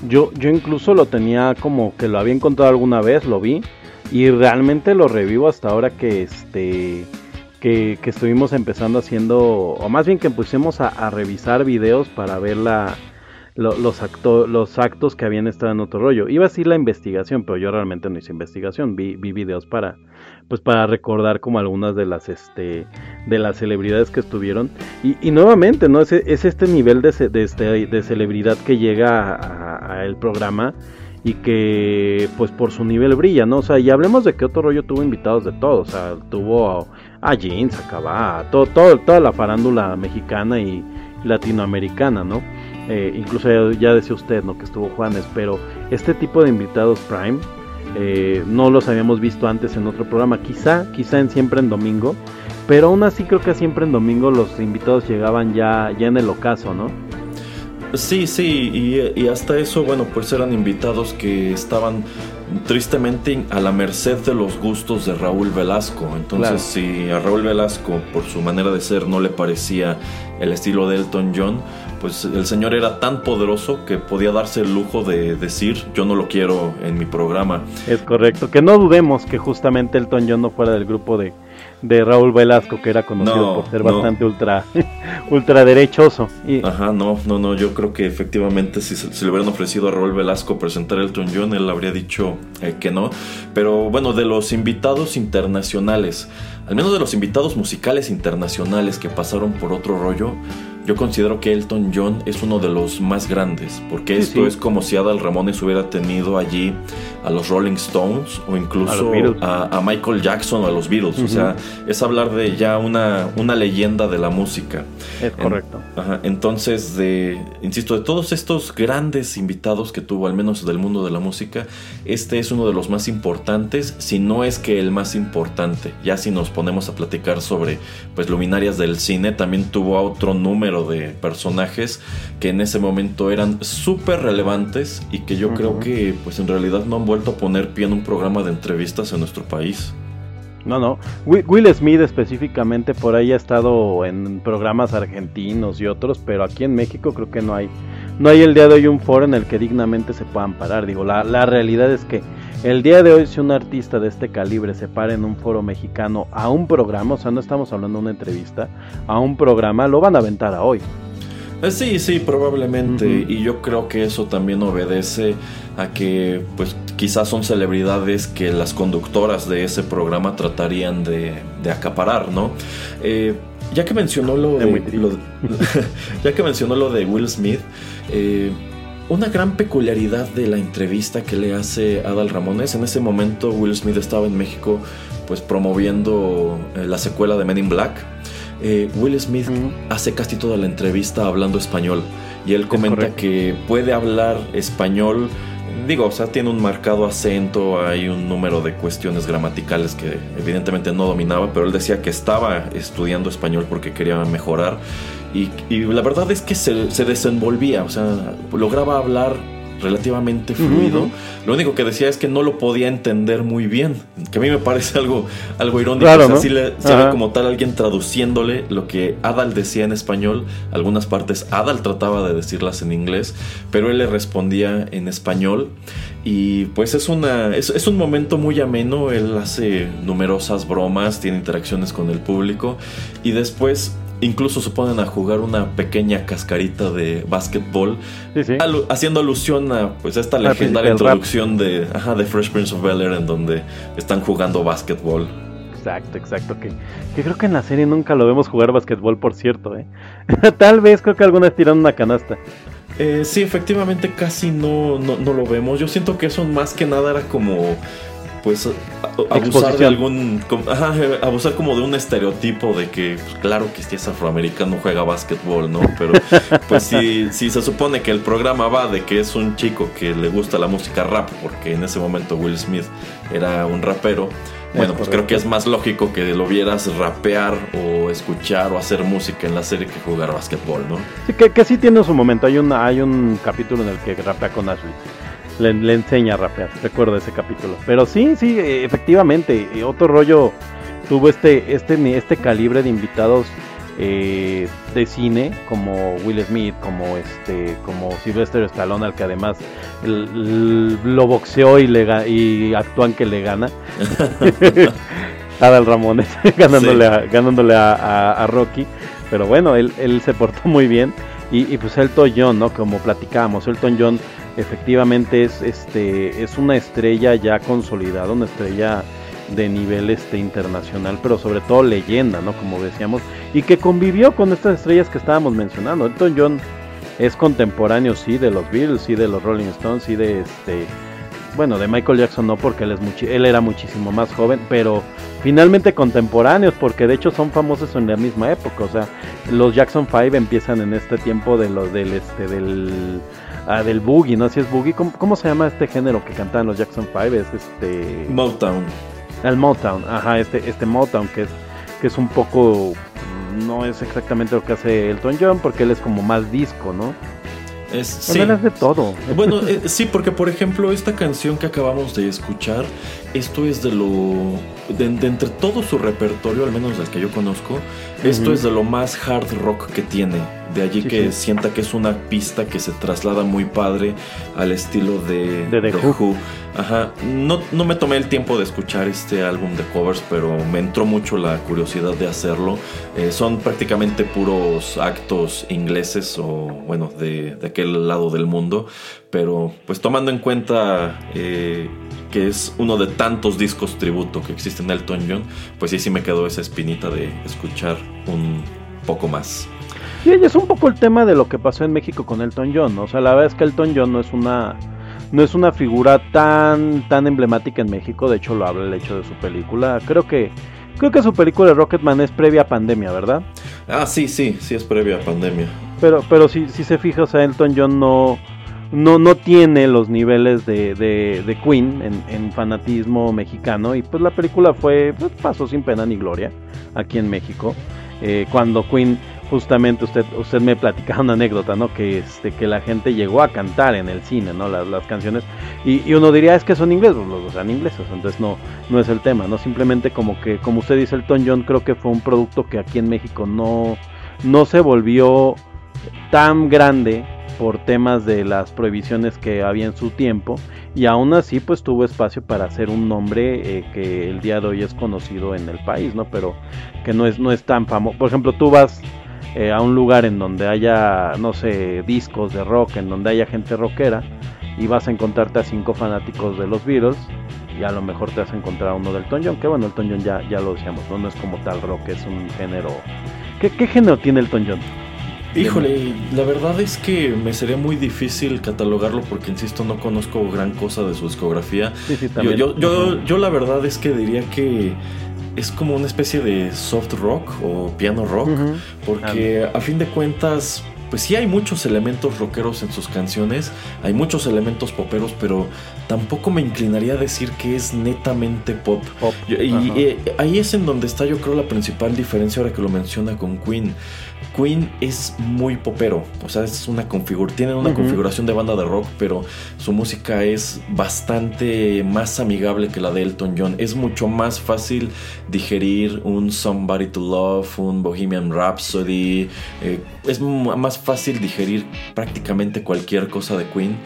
yo, yo incluso lo tenía como que lo había encontrado alguna vez, lo vi, y realmente lo revivo hasta ahora que este que, estuvimos empezando haciendo, o más bien que pusimos a, revisar videos para ver la, lo- los, acto- los actos que habían estado en otro rollo. Iba a decir la investigación, pero yo realmente no hice investigación, vi, vi videos para pues para recordar como algunas de las este de las celebridades que estuvieron. Y, y nuevamente no es, es este nivel de, de, este- de celebridad que llega a, a- a programa y que pues por su nivel brilla, ¿no? O sea, y hablemos de que otro rollo tuvo invitados de todos, o sea, tuvo a, a Jeans, a Cabá, a todo, todo, toda la farándula mexicana y latinoamericana, ¿no? Eh, incluso ya, decía usted, ¿no? Que estuvo Juanes, pero este tipo de invitados Prime eh, no los habíamos visto antes en otro programa, quizá, quizá en Siempre en Domingo, pero aún así creo que siempre en Domingo los invitados llegaban ya, ya en el ocaso, ¿no? Sí, sí, y, y hasta eso, bueno, pues eran invitados que estaban tristemente a la merced de los gustos de Raúl Velasco. Entonces, Claro. si a Raúl Velasco, por su manera de ser, no le parecía el estilo de Elton John, pues el señor era tan poderoso que podía darse el lujo de decir, yo no lo quiero en mi programa. Es correcto, que no dudemos que justamente Elton John no fuera del grupo de, de Raúl Velasco, que era conocido No, por ser no. bastante ultra, ultraderechoso. Y, Ajá, no, no, no, yo creo que efectivamente si, se- si le hubieran ofrecido a Raúl Velasco presentar Elton John, él habría dicho eh, que no. Pero bueno, de los invitados internacionales, al menos de los invitados musicales internacionales que pasaron por otro rollo, yo considero que Elton John es uno de los más grandes, porque Sí, esto sí. es como si Adal Ramones hubiera tenido allí a los Rolling Stones o A incluso Beatles. a, a Michael Jackson o a los Beatles. O Ujú. sea, es hablar de ya una, una leyenda de la música. es correcto. Ajá, entonces, de, insisto, de todos estos grandes invitados que tuvo, al menos del mundo de la música, este es uno de los más importantes, si no es que el más importante. Ya si nos ponemos a platicar sobre pues luminarias del cine, también tuvo a otro número de personajes que en ese momento eran súper relevantes y que yo creo que pues en realidad no han vuelto a poner pie en un programa de entrevistas en nuestro país. No, no. Will, Will Smith específicamente por ahí ha estado en programas argentinos y otros, pero aquí en México creo que no hay. No hay el día de hoy un foro en el que dignamente se puedan parar. Digo, la, la realidad es que el día de hoy si un artista de este calibre se para en un foro mexicano a un programa, o sea, no estamos hablando de una entrevista, a un programa, lo van a aventar a hoy. Eh, Sí, sí, probablemente. Y yo creo que eso también obedece a que, pues, quizás son celebridades que las conductoras de ese programa tratarían de, de acaparar, ¿no? Eh, ya que mencionó lo de, lo- ya que mencionó lo de Will Smith, eh, una gran peculiaridad de la entrevista que le hace Adal Ramones, en ese momento Will Smith estaba en México, pues promoviendo eh, la secuela de Men in Black. eh, Will Smith hace casi toda la entrevista hablando español y él comenta que puede hablar español. Digo, o sea, tiene un marcado acento, hay un número de cuestiones gramaticales que evidentemente no dominaba, pero él decía que estaba estudiando español porque quería mejorar. Y, y la verdad es que se, se desenvolvía, o sea, lograba hablar relativamente fluido. Ujú. Lo único que decía es que no lo podía entender muy bien, que a mí me parece algo, algo irónico. Claro, o sea, ¿no? sí le- Ajá. había como tal alguien traduciéndole lo que Adal decía en español. Algunas partes Adal trataba de decirlas en inglés, pero él le respondía en español. Y pues es, una, es, es un momento muy ameno. Él hace numerosas bromas, tiene interacciones con el público. Y después incluso se ponen a jugar una pequeña cascarita de básquetbol Sí, sí. alu- haciendo alusión a pues a esta legendaria rap. introducción de, ajá, de Fresh Prince of Bel Air en donde están jugando básquetbol. Exacto, exacto. Que, que creo que en la serie nunca lo vemos jugar basquetbol, por cierto, ¿eh? Tal vez creo que alguna tirando una canasta. Eh, sí, efectivamente casi no, no, no lo vemos. Yo siento que eso más que nada era como pues abusar de algún ajá, abusar como de un estereotipo de que pues, claro que si es afroamericano juega básquetbol, ¿no? Pero pues si, si se supone que el programa va de que es un chico que le gusta la música rap, porque en ese momento Will Smith era un rapero, bueno, pues creo que es más lógico que lo vieras rapear o escuchar o hacer música en la serie que jugar básquetbol, ¿no? Sí, que, que sí tiene su momento. Hay, una, hay un capítulo en el que rapea con Ashley. Le, le enseña a rapear. Recuerdo ese capítulo. Pero sí, sí, eh, efectivamente. eh, Otro rollo tuvo este, este, este calibre de invitados eh, de cine como Will Smith, como este, como Sylvester Stallone, al que además el- el- lo boxeó y le y actúan que le gana. Adal Ramones ganándole, Sí. a, ganándole a, a- a Rocky. Pero bueno, él, él se portó muy bien. Y, y pues Elton John, ¿no? Como platicábamos, Elton John efectivamente es, este, es una estrella ya consolidada, una estrella de nivel este, internacional, pero sobre todo leyenda, ¿no? Como decíamos, y que convivió con estas estrellas que estábamos mencionando. Elton John es contemporáneo, sí, de los Beatles, sí, de los Rolling Stones, sí, de este, bueno, de Michael Jackson no, porque él, es muchi- él era muchísimo más joven, pero finalmente contemporáneos, porque de hecho son famosos en la misma época, o sea, los Jackson 5 empiezan en este tiempo de los del este del ah, del boogie, ¿no? Si es boogie, ¿cómo, cómo se llama este género que cantaban los Jackson 5? Es este Motown. el Motown, ajá, este este Motown que es que es un poco no es exactamente lo que hace Elton John porque él es como más disco, ¿no? Es, Bueno, sí. él hace todo. Bueno, eh, sí, porque por ejemplo, esta canción que acabamos de escuchar, esto es de lo. De, de entre todo su repertorio, al menos del que yo conozco, esto es de lo más hard rock que tiene. De allí Sí, que sí. sienta que es una pista que se traslada muy padre al estilo de, De The Who. Ajá. No, no me tomé el tiempo de escuchar este álbum de covers, pero me entró mucho la curiosidad de hacerlo. Eh, son prácticamente puros actos ingleses o, bueno, de, de aquel lado del mundo. Pero, pues tomando en cuenta eh, que es uno de tantos discos tributo que existen en Elton John, pues sí, sí me quedó esa espinita de escuchar un poco más. Sí, y es un poco el tema de lo que pasó en México con Elton John. O sea, la verdad es que Elton John no es una no es una figura tan tan emblemática en México, de hecho lo habla el hecho de su película. Creo que creo que su película de Rocketman es previa a pandemia, ¿verdad? Ah, sí, sí, sí es previa a pandemia. Pero pero si, si se fija, o sea, Elton John no no, no tiene los niveles de, de, de Queen en, en fanatismo mexicano y pues la película fue pues, pasó sin pena ni gloria aquí en México Eh, cuando Queen justamente usted usted me platicaba una anécdota no que este que la gente llegó a cantar en el cine no las, las canciones y, y uno diría es que son ingleses los dos son ingleses entonces no no es el tema no simplemente como que como usted dice Elton John creo que fue un producto que aquí en México no no se volvió tan grande por temas de las prohibiciones que había en su tiempo y aún así pues tuvo espacio para hacer un nombre eh, que el día de hoy es conocido en el país, ¿no? Pero que no es, no es tan famoso. Por ejemplo, tú vas eh, a un lugar en donde haya, no sé, discos de rock, en donde haya gente rockera y vas a encontrarte a cinco fanáticos de los Beatles y a lo mejor te vas a encontrar a uno del Elton John, que bueno, Elton John ya, ya lo decíamos, ¿no? no es como tal rock, es un género... ¿Qué, qué género tiene Elton John? Híjole, la verdad es que me sería muy difícil catalogarlo porque, insisto, no conozco gran cosa de su discografía. Sí, sí, Yo, también. yo, yo, yo la verdad es que diría que es como una especie de soft rock o piano rock, porque a fin de cuentas, pues sí hay muchos elementos rockeros en sus canciones, hay muchos elementos poperos, pero tampoco me inclinaría a decir que es netamente pop. Pop. Yo- y Ajá. eh, ahí es en donde está yo creo la principal diferencia ahora que lo menciona con Queen. Queen es muy popero, o sea, es una configuración, tiene una configuración de banda de rock, pero su música es bastante más amigable que la de Elton John. Es mucho más fácil digerir un Somebody to Love, un Bohemian Rhapsody. eh, es más fácil digerir prácticamente cualquier cosa de Queen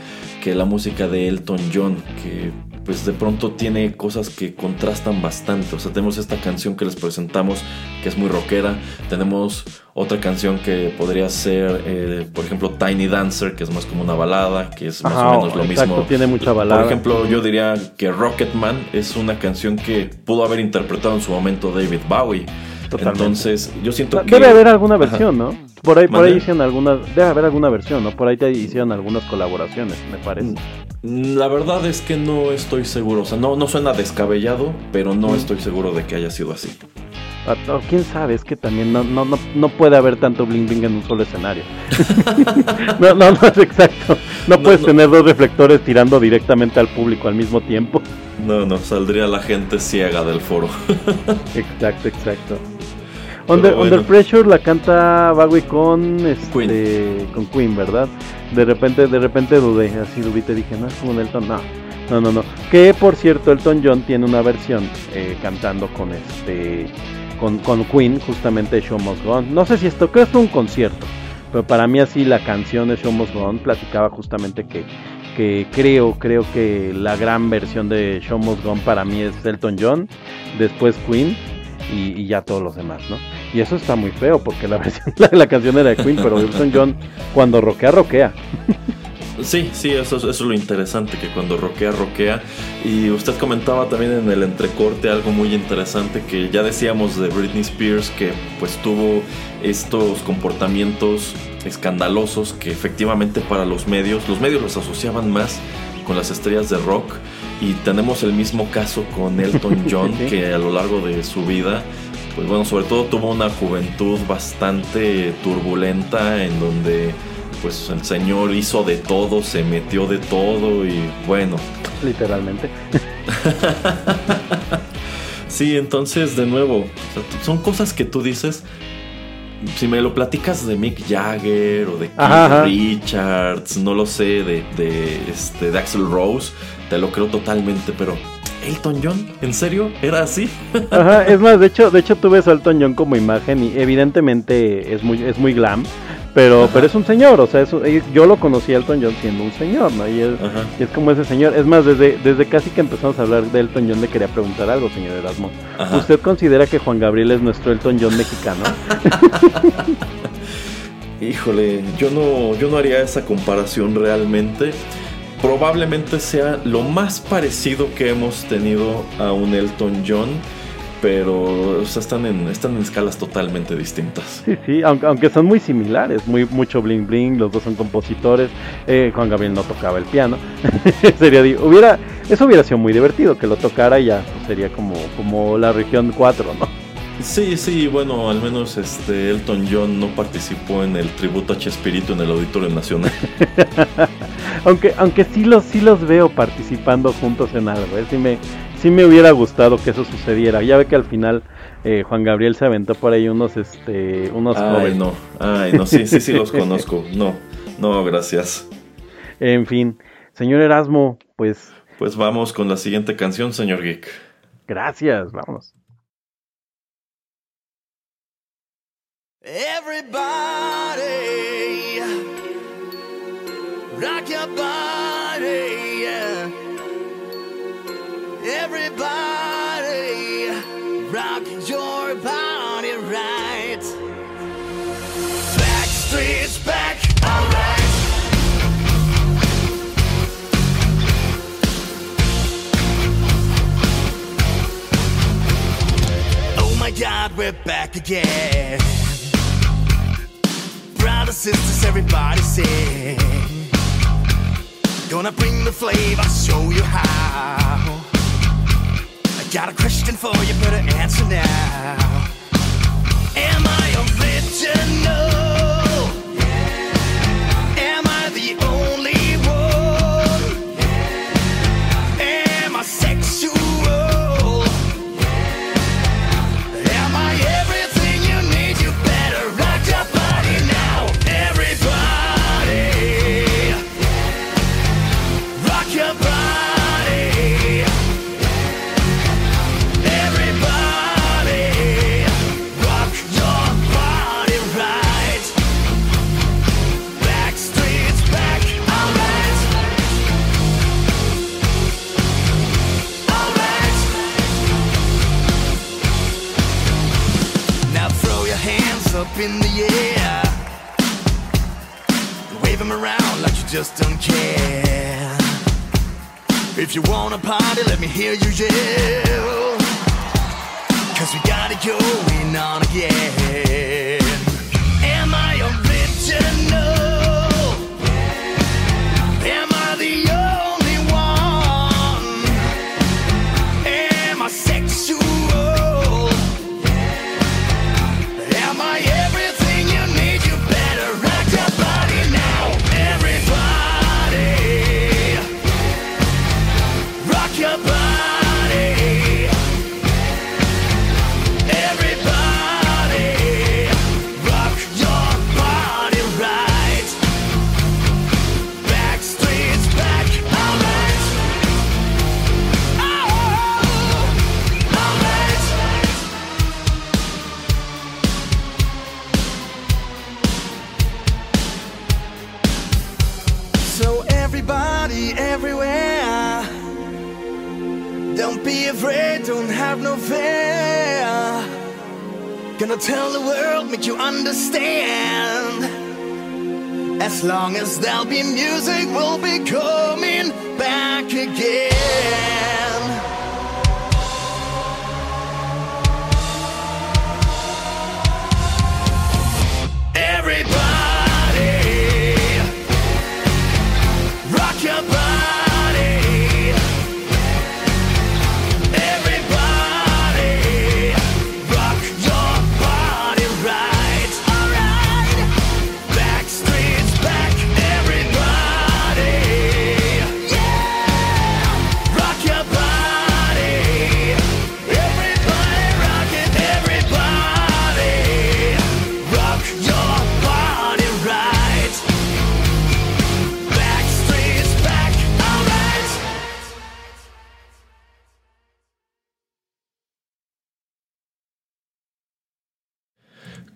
que la música de Elton John, que pues de pronto tiene cosas que contrastan bastante. O sea, tenemos esta canción que les presentamos que es muy rockera. Tenemos otra canción que podría ser, eh, por ejemplo, Tiny Dancer, que es más como una balada, que es más Ajá, o menos lo exacto, mismo. tiene mucha balada. Por ejemplo, yo diría que Rocketman es una canción que pudo haber interpretado en su momento David Bowie. Totalmente. Entonces, yo siento que... Debe haber alguna Ajá. versión, ¿no? Por ahí, por ahí hicieron algunas, debe haber alguna versión, ¿no? Por ahí te hicieron algunas colaboraciones, me parece. Mm, La verdad es que no estoy seguro. O sea, no, no suena descabellado, pero no Mm. estoy seguro de que haya sido así. Ah, quién sabe, es que también no, no, no, no puede haber tanto bling bling en un solo escenario. no, no, no es exacto. No, No, puedes no. tener dos reflectores tirando directamente al público al mismo tiempo. No, no, saldría la gente ciega del foro. Exacto, exacto. Under, bueno. Under Pressure la canta Bowie con este con Queen, ¿verdad? De repente, de repente dudé, así dudé, dije, no es como Elton, no, no, no, no. Que por cierto, Elton John tiene una versión eh, cantando con este con, con Queen, justamente Show Must Go On. No sé si esto, creo es un concierto, pero para mí así la canción de Show Must Go On platicaba justamente que que creo, creo que la gran versión de Show Must Go On para mí es Elton John, después Queen y, y ya todos los demás, ¿no? Y eso está muy feo porque la versión, la, la canción era de Queen, pero Elton John cuando roquea, roquea. Sí, sí, eso, es- eso es lo interesante, que cuando roquea, roquea. Y usted comentaba también en el entrecorte algo muy interesante que ya decíamos de Britney Spears, que pues tuvo estos comportamientos escandalosos que efectivamente para los medios, los medios los asociaban más con las estrellas de rock. Y tenemos el mismo caso con Elton John, que a lo largo de su vida, pues bueno, sobre todo tuvo una juventud bastante turbulenta en donde pues el señor hizo de todo, se metió de todo y bueno. Literalmente. Sí, entonces de nuevo, o sea, t- son cosas que tú dices, si me lo platicas de Mick Jagger o de ajá. Richards, no lo sé, de, de, este, de Axel Rose, te lo creo totalmente, pero Elton John, ¿en serio? ¿Era así? Ajá, es más, de hecho, de hecho tú ves a Elton John como imagen y evidentemente es muy, es muy glam, pero, pero es un señor, o sea, eso, yo lo conocí a Elton John siendo un señor, ¿no? Y es, y es como ese señor. Es más, desde, desde casi que empezamos a hablar de Elton John le quería preguntar algo, señor Erasmo. Ajá. ¿Usted considera que Juan Gabriel es nuestro Elton John mexicano? Híjole, yo no, yo no haría esa comparación realmente. Probablemente sea lo más parecido que hemos tenido a un Elton John, pero o sea, están, en, están en escalas totalmente distintas. Sí, sí, aunque, aunque son muy similares, muy mucho bling bling, los dos son compositores. eh, Juan Gabriel no tocaba el piano. sería hubiera eso hubiera sido muy divertido que lo tocara y ya pues, sería como como la región 4, ¿no? Sí, sí, bueno, al menos este Elton John no participó en el tributo a Chespirito en el Auditorio Nacional. aunque aunque sí los sí los veo participando juntos en algo, ¿eh? sí me sí me hubiera gustado que eso sucediera. Ya ve que al final eh, Juan Gabriel se aventó por ahí unos este unos Ay, covers. no, ay, no, sí, sí, sí los conozco. No, no, gracias. En fin, señor Erasmo, pues Pues vamos con la siguiente canción, señor Geek. gracias, vámonos. Everybody, rock your body. Everybody, rock your body right. Backstreet's back, alright. Oh my God, we're back again. Brothers, sisters, everybody sing. Gonna bring the flavor, show you how. Got a question for you, better answer now. Am I original? Wave them around like you just don't care. If you wanna party, let me hear you yell. Cause we got it going on again. Tell the world, make you understand. As long as there'll be music, we'll be coming back again.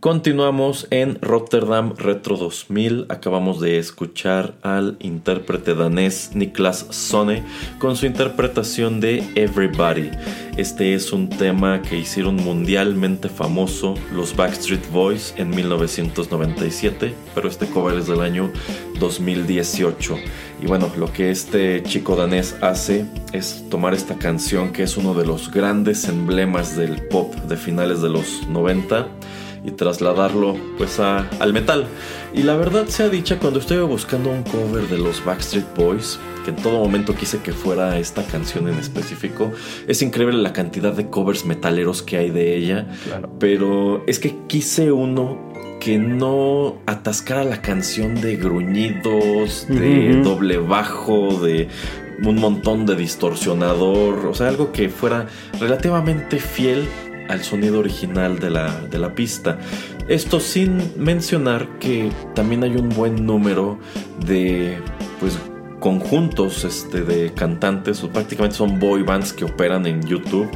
Continuamos en Rotterdam Retro 2000. Acabamos de escuchar al intérprete danés Niklas Sone con su interpretación de Everybody. Este es un tema que hicieron mundialmente famoso los Backstreet Boys en 1997, pero este cover es del año 2018. Y bueno, lo que este chico danés hace es tomar esta canción que es uno de los grandes emblemas del pop de finales de los 90 y trasladarlo pues a- al metal. Y la verdad sea dicha, cuando estuve buscando un cover de los Backstreet Boys, que en todo momento quise que fuera esta canción en específico, es increíble la cantidad de covers metaleros que hay de ella, Claro. pero es que quise uno que no atascara la canción de gruñidos, de doble bajo, de un montón de distorsionador, o sea, algo que fuera relativamente fiel al sonido original de la, de la pista. Esto sin mencionar que también hay un buen número de pues conjuntos este, de cantantes, o prácticamente son boy bands que operan en YouTube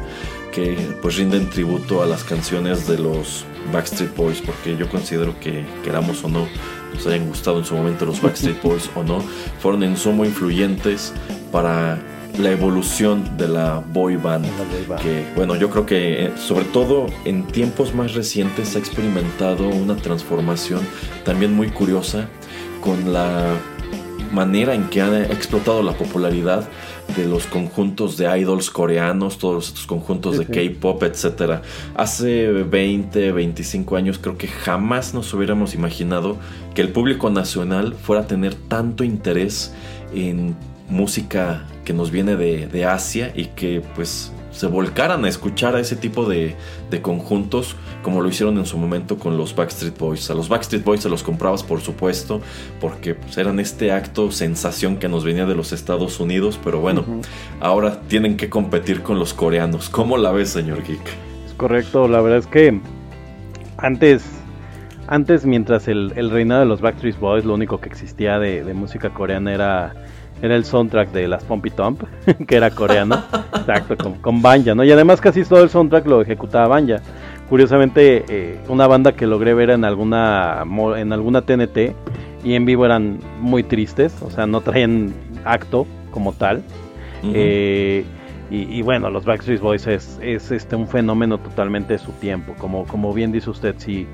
que pues rinden tributo a las canciones de los Backstreet Boys porque yo considero que queramos o no nos hayan gustado en su momento los Backstreet Boys o no fueron en sumo influyentes para la evolución de la boy band La boy band. que bueno yo creo que eh, sobre todo en tiempos más recientes ha experimentado una transformación también muy curiosa con la manera en que ha explotado la popularidad de los conjuntos de idols coreanos, todos estos conjuntos de. K-pop, etcétera. Hace 20, 25 años creo que jamás nos hubiéramos imaginado que el público nacional fuera a tener tanto interés en música que nos viene de, de Asia y que pues se volcaran a escuchar a ese tipo de, de conjuntos como lo hicieron en su momento con los Backstreet Boys. A los Backstreet Boys se los comprabas por supuesto porque pues, eran este acto sensación que nos venía de los Estados Unidos, pero bueno, ahora tienen que competir con los coreanos. ¿Cómo la ves, señor Geek? Es correcto, la verdad es que antes, antes mientras el, el reinado de los Backstreet Boys, lo único que existía de, de música coreana era, era el soundtrack de las Pompy Tomp, que era coreano, exacto, con, con Banja, ¿no? Y además casi todo el soundtrack lo ejecutaba Banja. Curiosamente, eh, una banda que logré ver en alguna, en alguna TNT y en vivo eran muy tristes, o sea, no traían acto como tal. Eh, y, y bueno, los Backstreet Boys es, es este un fenómeno totalmente de su tiempo. Como, como bien dice usted, si,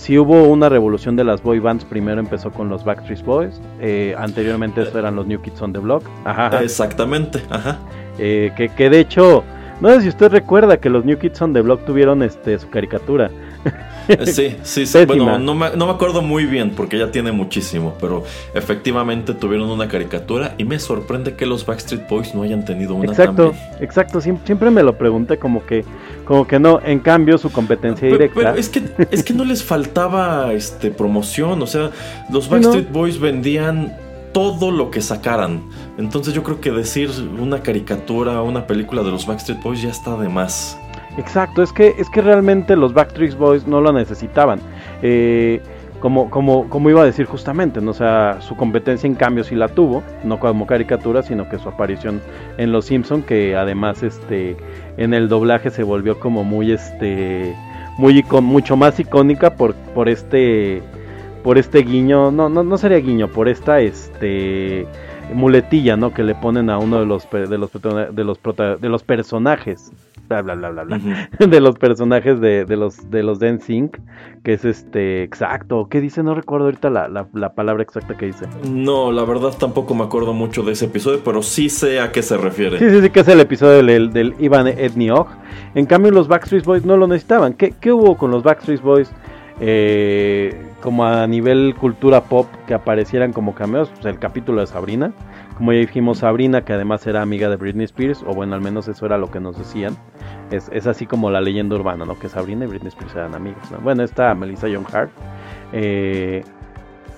si hubo una revolución de las boy bands, primero empezó con los Backstreet Boys. eh, anteriormente eso eran los New Kids on the Block. Ajá, ajá. Exactamente, ajá. Eh, que, que de hecho, no sé si usted recuerda que los New Kids on the Block tuvieron este su caricatura. Sí, sí, sí. Bueno, no me, no me acuerdo muy bien porque ya tiene muchísimo, pero efectivamente tuvieron una caricatura y me sorprende que los Backstreet Boys no hayan tenido una Exacto, también. exacto. Siempre, siempre me lo pregunté como que, como que no. En cambio, su competencia Pero, directa. pero es que es que no les faltaba este promoción, o sea, los. Backstreet Boys vendían todo lo que sacaran. Entonces yo creo que decir una caricatura, una película de los Backstreet Boys ya está de más. Exacto, es que, es que realmente los Backstreet Boys no lo necesitaban. Eh, como, como, como iba a decir justamente, ¿no? o sea, su competencia en cambio sí la tuvo, no como caricatura, sino que su aparición en Los Simpson, que además este en el doblaje se volvió como muy este muy mucho más icónica por, por este por este guiño, no, no, no sería guiño, por esta este muletilla, ¿no? que le ponen a uno de los de los de los de los personajes, bla bla bla bla de los personajes de, de los de los Sync que es este exacto, ¿qué dice? No recuerdo ahorita la, la, la palabra exacta que dice. No, la verdad tampoco me acuerdo mucho de ese episodio, pero sí sé a qué se refiere. Sí, sí, sí, que es el episodio del, del Ivan Etniok. En cambio, los Backstreet Boys no lo necesitaban. ¿Qué, qué hubo con los Backstreet Boys? Eh, como a nivel cultura pop, que aparecieran como cameos, pues el capítulo de Sabrina. Como ya dijimos, Sabrina, que además era amiga de Britney Spears, o bueno, al menos eso era lo que nos decían. Es, es así como la leyenda urbana, ¿no? Que Sabrina y Britney Spears eran amigos. ¿no? Bueno, está Melissa Young Hart. Eh,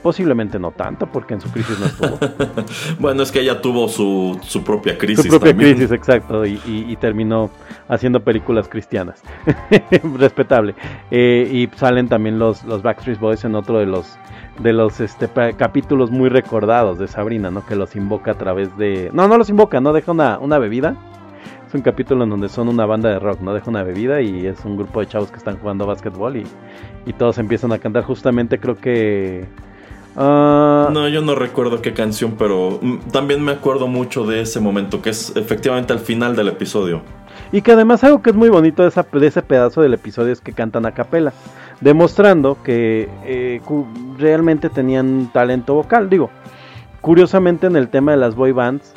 posiblemente no tanto, porque en su crisis no estuvo. Bueno, es que ella tuvo su, su propia crisis su propia también. crisis, exacto, y, y- y terminó haciendo películas cristianas. Respetable. Eh, y salen también los, los Backstreet Boys en otro de los de los este capítulos muy recordados de Sabrina, ¿no? Que los invoca a través de... No, no los invoca, ¿no? Deja una, una bebida. Es un capítulo en donde son una banda de rock, ¿no? Deja una bebida y es un grupo de chavos que están jugando básquetbol y, y todos empiezan a cantar justamente, creo que... ah, No, yo no recuerdo qué canción, pero mm, también me acuerdo mucho de ese momento, que es efectivamente al final del episodio. Y que además algo que es muy bonito de, esa- de ese pedazo del episodio es que cantan a capela, demostrando que eh, realmente tenían talento vocal. Digo, curiosamente en el tema de las boy bands,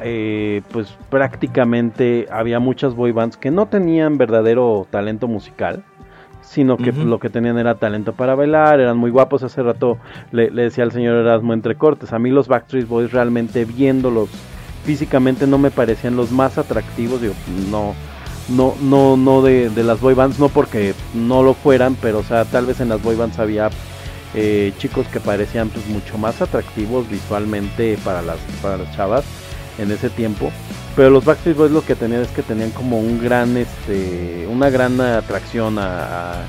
eh, pues prácticamente había muchas boy bands que no tenían verdadero talento musical. Sino que lo que tenían era talento para bailar, eran muy guapos. Hace rato le, le decía al señor Erasmo entre cortes. A mí los Backstreet Boys realmente viéndolos físicamente no me parecían los más atractivos, digo, no, no, no, no de, de las boy bands, no porque no lo fueran, pero o sea, tal vez en las boy bands había eh, chicos que parecían pues mucho más atractivos visualmente para las, para las chavas en ese tiempo. Pero los Backstreet Boys lo que tenían es que tenían como un gran, este, una gran atracción a,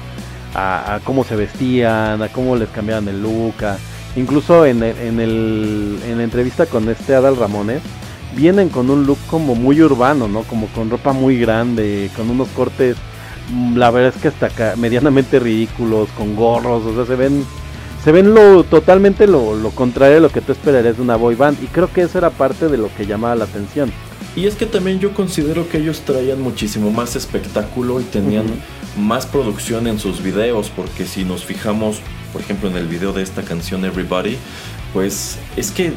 a- cómo se vestían, a cómo les cambiaban el look, incluso en, en, el, en la entrevista con este Adal Ramones, vienen con un look como muy urbano, ¿no? Como con ropa muy grande, con unos cortes, mm, la verdad es que hasta acá, medianamente ridículos, con gorros, o sea, se ven, se ven lo totalmente lo, lo contrario de lo que tú esperarías de una boy band, y creo que eso era parte de lo que llamaba la atención. Y es que también yo considero que ellos traían muchísimo más espectáculo y tenían más producción en sus videos, porque si nos fijamos, por ejemplo, en el video de esta canción Everybody, pues es que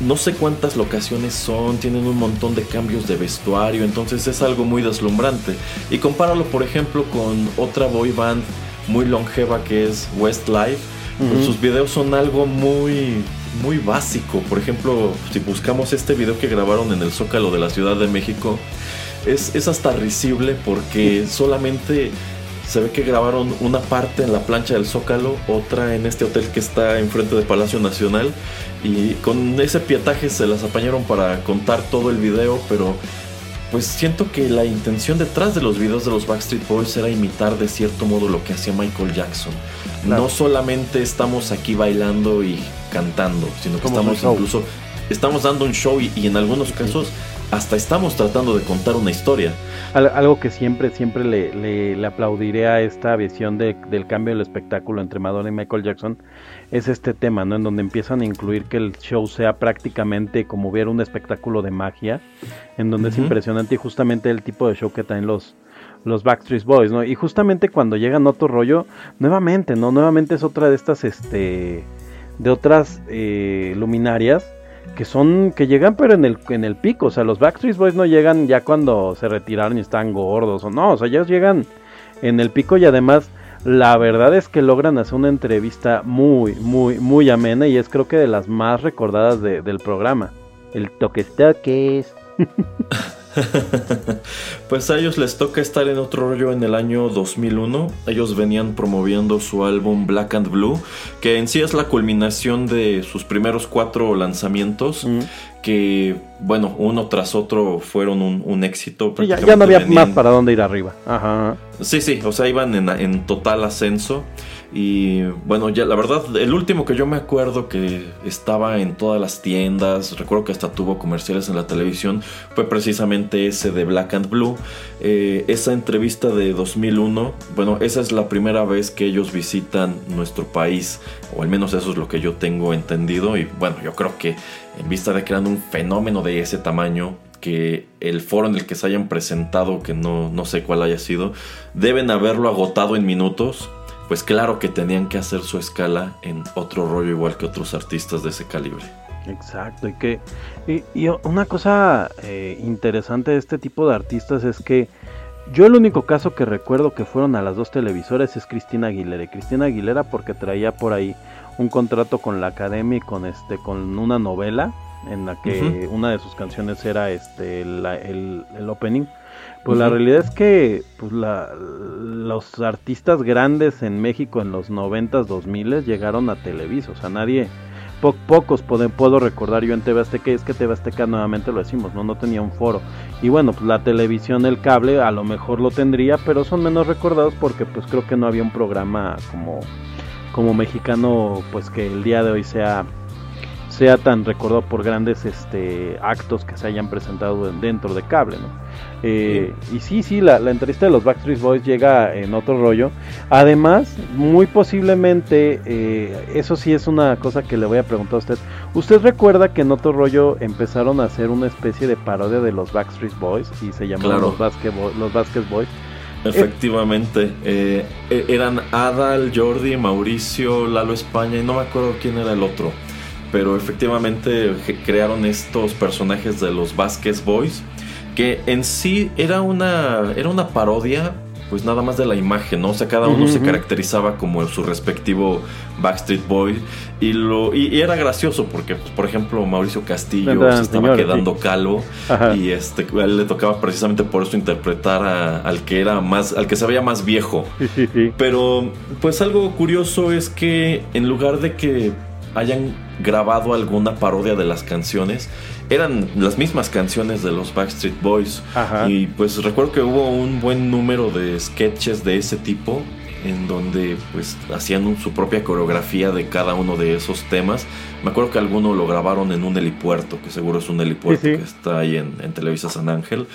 no sé cuántas locaciones son, tienen un montón de cambios de vestuario, entonces es algo muy deslumbrante. Y compáralo, por ejemplo, con otra boy band muy longeva que es Westlife, pues sus videos son algo muy muy básico. Por ejemplo, si buscamos este video que grabaron en el Zócalo de la Ciudad de México, es, es hasta risible porque solamente se ve que grabaron una parte en la plancha del Zócalo, otra en este hotel que está enfrente del Palacio Nacional. Y con ese pietaje se las apañaron para contar todo el video, pero pues siento que la intención detrás de los videos de los Backstreet Boys era imitar de cierto modo lo que hacía Michael Jackson. Claro. No solamente estamos aquí bailando y cantando, sino que estamos incluso estamos dando un show y, y en algunos casos hasta estamos tratando de contar una historia. Al- algo que siempre, siempre le, le- le aplaudiré a esta visión de- del cambio del espectáculo entre Madonna y Michael Jackson es este tema, ¿no? En donde empiezan a incluir que el show sea prácticamente como ver un espectáculo de magia, en donde es impresionante y justamente el tipo de show que traen los los Backstreet Boys, ¿no? Y justamente cuando llegan otro rollo, nuevamente, ¿no? Nuevamente es otra de estas, este, de otras eh, luminarias que son que llegan pero en el en el pico, o sea, los Backstreet Boys no llegan ya cuando se retiraron y están gordos o no, o sea, ellos llegan en el pico y además la verdad es que logran hacer una entrevista muy muy muy amena y es creo que de las más recordadas de- del programa. El toques toques. Pues a ellos les toca estar en otro rollo en el año 2001. Ellos venían promoviendo su álbum Black and Blue, que en sí es la culminación de sus primeros cuatro lanzamientos, Mm. que, bueno, uno tras otro fueron un, un éxito. Ya, no había venían- más para dónde ir arriba. Ajá. Sí, sí, o sea, iban en, en total ascenso. Y bueno, ya la verdad, el último que yo me acuerdo que estaba en todas las tiendas, recuerdo que hasta tuvo comerciales en la televisión, fue precisamente ese de Black and Blue. Eh, esa entrevista de 2001, bueno, esa es la primera vez que ellos visitan nuestro país, o al menos eso es lo que yo tengo entendido. Y bueno, yo creo que en vista de que eran un fenómeno de ese tamaño, que el foro en el que se hayan presentado, que no, no sé cuál haya sido, deben haberlo agotado en minutos. Pues claro que tenían que hacer su escala en otro rollo igual que otros artistas de ese calibre. Exacto, y que y, y una cosa eh, interesante de este tipo de artistas es que yo el único caso que recuerdo que fueron a las dos televisoras es Cristina Aguilera. Y Cristina Aguilera porque traía por ahí un contrato con la academia y con este con una novela en la que una de sus canciones era este la- el, el opening. Pues la realidad es que pues la, los artistas grandes en México en los 90s, 2000 llegaron a Televisa, o sea, nadie po- pocos puedo, puedo recordar yo en TV Azteca, y es que TV Azteca nuevamente lo decimos, no no tenía un foro. Y bueno, pues la televisión, el cable a lo mejor lo tendría, pero son menos recordados porque pues creo que no había un programa como como mexicano pues que el día de hoy sea sea tan recordado por grandes este actos que se hayan presentado en- dentro de cable, ¿no? Eh, Y sí, sí, la, la entrevista de los Backstreet Boys llega en otro rollo. Además, muy posiblemente, eh, eso sí es una cosa que le voy a preguntar a usted. ¿Usted recuerda que en otro rollo empezaron a hacer una especie de parodia de los Backstreet Boys y se llamaban Claro. los, Basket Basket Boys? Efectivamente, eh, e- eran Adal, Jordi, Mauricio, Lalo España y no me acuerdo quién era el otro. Pero efectivamente crearon estos personajes de los Vasquez Boys, que en sí era una, era una parodia, pues nada más de la imagen, ¿no? O sea, cada uno se caracterizaba como su respectivo Backstreet Boy y, lo, y, y era gracioso porque, pues, por ejemplo, Mauricio Castillo se estaba quedando calvo Ajá. y este a él le tocaba precisamente por eso interpretar a- al que era más al que se veía más viejo Sí, sí, sí. pero pues algo curioso es que en lugar de que hayan grabado alguna parodia de las canciones eran las mismas canciones de los Backstreet Boys Ajá. y pues recuerdo que hubo un buen número de sketches de ese tipo en donde pues hacían su propia coreografía de cada uno de esos temas. Me acuerdo que alguno lo grabaron en un helipuerto, que seguro es un helipuerto Sí, sí. que está ahí en, en Televisa San Ángel.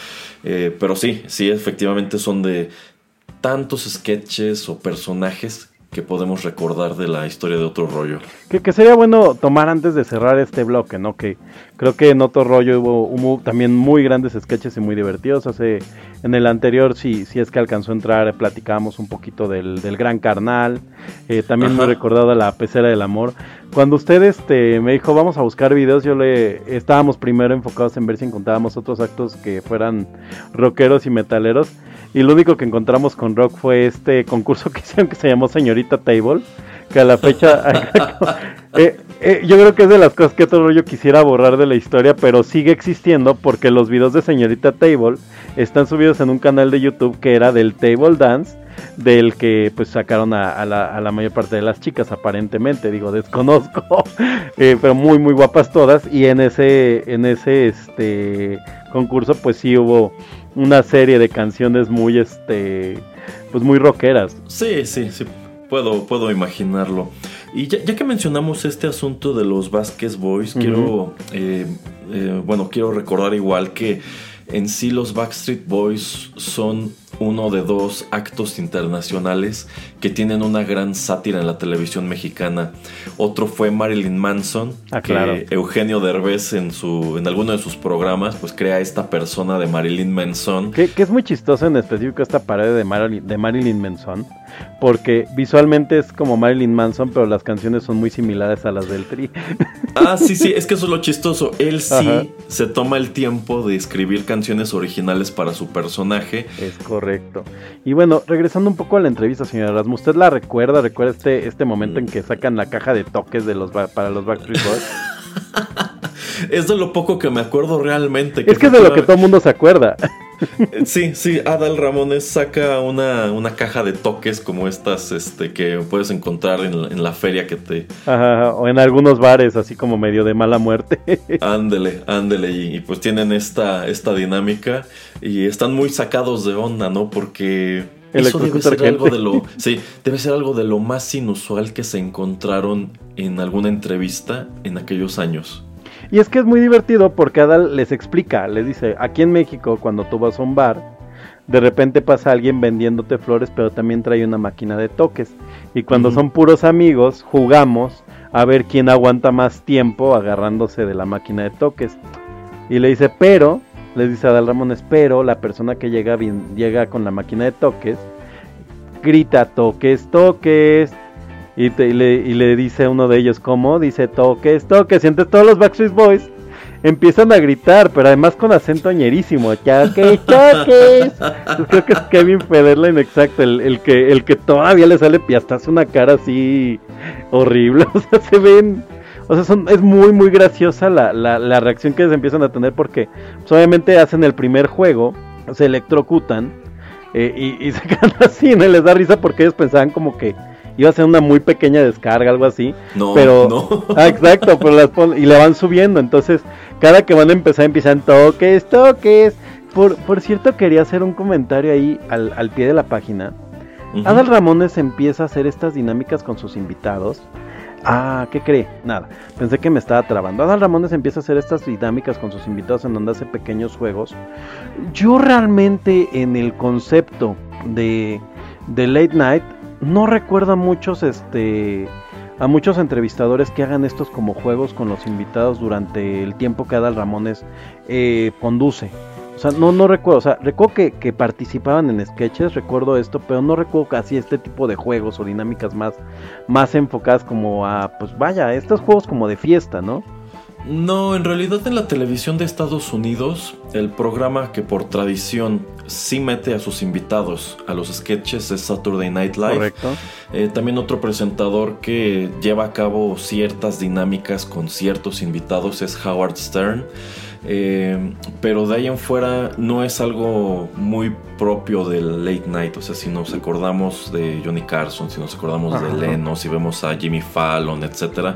Eh, pero sí, sí, efectivamente son de tantos sketches o personajes que podemos recordar de la historia de otro rollo. Que, que sería bueno tomar antes de cerrar este bloque, ¿no? Que creo que en otro rollo hubo, hubo también muy grandes sketches y muy divertidos. Hace, en el anterior, si, si es que alcanzó a entrar, platicábamos un poquito del, del Gran Carnal. eh, también muy Ajá. recordado la Pecera del Amor. Cuando usted este, me dijo, vamos a buscar videos, yo le estábamos primero enfocados en ver si encontrábamos otros actos que fueran rockeros y metaleros. Y lo único que encontramos con rock fue este concurso que hicieron que se llamó Señorita Table. Que a la fecha. eh, Eh, yo creo que es de las cosas que otro rollo quisiera borrar de la historia, pero sigue existiendo porque los videos de señorita Table están subidos en un canal de YouTube que era del Table Dance, del que pues sacaron a, a la mayor parte de las chicas aparentemente, digo, desconozco, eh, pero muy muy guapas todas y en ese en ese este concurso pues sí hubo una serie de canciones muy este pues muy rockeras. Sí, sí, sí. Puedo, puedo imaginarlo. Y ya, ya que mencionamos este asunto de los Vasquez Boys, quiero, eh, eh, bueno, quiero recordar igual que en sí los Backstreet Boys son uno de dos actos internacionales que tienen una gran sátira en la televisión mexicana. Otro fue Marilyn Manson, Ah, que claro. Eugenio Derbez en su, en alguno de sus programas, pues crea esta persona de Marilyn Manson. Que, que es muy chistoso en específico esta pared de Marilyn, de Marilyn Manson, porque visualmente es como Marilyn Manson, pero las canciones son muy similares a las del Tri. Ah, sí, sí, es que eso es lo chistoso. Él sí Ajá. se toma el tiempo de escribir canciones originales para su personaje. Es correcto. Y bueno, regresando un poco a la entrevista, señora Erasmo, ¿usted la recuerda? ¿Recuerda este, este momento en que sacan la caja de toques de los para los Backstreet Boys? Es de lo poco que me acuerdo realmente. es que es de lo que todo el mundo se acuerda. Sí, sí, Adal Ramones saca una, una caja de toques como estas este, que puedes encontrar en la, en la feria que te... Ajá, o en algunos bares, así como medio de mala muerte. Ándele, ándele. Y, y pues tienen esta, esta dinámica y están muy sacados de onda, ¿no? Porque... Eso debe ser algo de lo, sí, debe ser algo de lo más inusual que se encontraron en alguna entrevista en aquellos años. Y es que es muy divertido porque Adal les explica, les dice, aquí en México cuando tú vas a un bar, de repente pasa alguien vendiéndote flores, pero también trae una máquina de toques. Y cuando son puros amigos, jugamos a ver quién aguanta más tiempo agarrándose de la máquina de toques. Y le dice, pero, les dice Adal Ramones, pero la persona que llega, bien, llega con la máquina de toques, grita toques, toques. Y, te- y le, y le dice uno de ellos, ¿cómo? Dice toques, toques. Y entonces todos los Backstreet Boys empiezan a gritar, pero además con acento ñerísimo. Toques, toques. Entonces creo que es Kevin Federline, exacto, el, el que, el que todavía le sale y hasta hace una cara así horrible. O sea, se ven. O sea, son, es muy, muy graciosa la, la, la reacción que se empiezan a tener porque pues, obviamente hacen el primer juego, se electrocutan eh, y, y se quedan así, ¿no? Les da risa porque ellos pensaban como que iba a ser una muy pequeña descarga, algo así. No, Pero, no. ah, exacto, pero las pon- y le van subiendo. Entonces, cada que van a empezar, empiezan toques, toques. Por, por cierto, quería hacer un comentario ahí al, al pie de la página. Ujú. Adal Ramones empieza a hacer estas dinámicas con sus invitados. Ah, ¿qué cree? Nada, pensé que me estaba trabando. Adal Ramones empieza a hacer estas dinámicas con sus invitados en donde hace pequeños juegos. Yo realmente en el concepto de, de Late Night no recuerdo a muchos, este, a muchos entrevistadores que hagan estos como juegos con los invitados durante el tiempo que Adal Ramones eh, conduce. O sea, no, no recuerdo, o sea, recuerdo que, que participaban en sketches, recuerdo esto, pero no recuerdo casi este tipo de juegos o dinámicas más, más enfocadas como a, pues vaya, estos juegos como de fiesta, ¿no? No, en realidad en la televisión de Estados Unidos, el programa que por tradición sí mete a sus invitados a los sketches es Saturday Night Live. Correcto. Eh, también otro presentador que lleva a cabo ciertas dinámicas con ciertos invitados es Howard Stern. Eh, pero de ahí en fuera no es algo muy propio del late night. O sea, si nos acordamos de Johnny Carson, si nos acordamos Ajá. de Leno, si vemos a Jimmy Fallon, etcétera,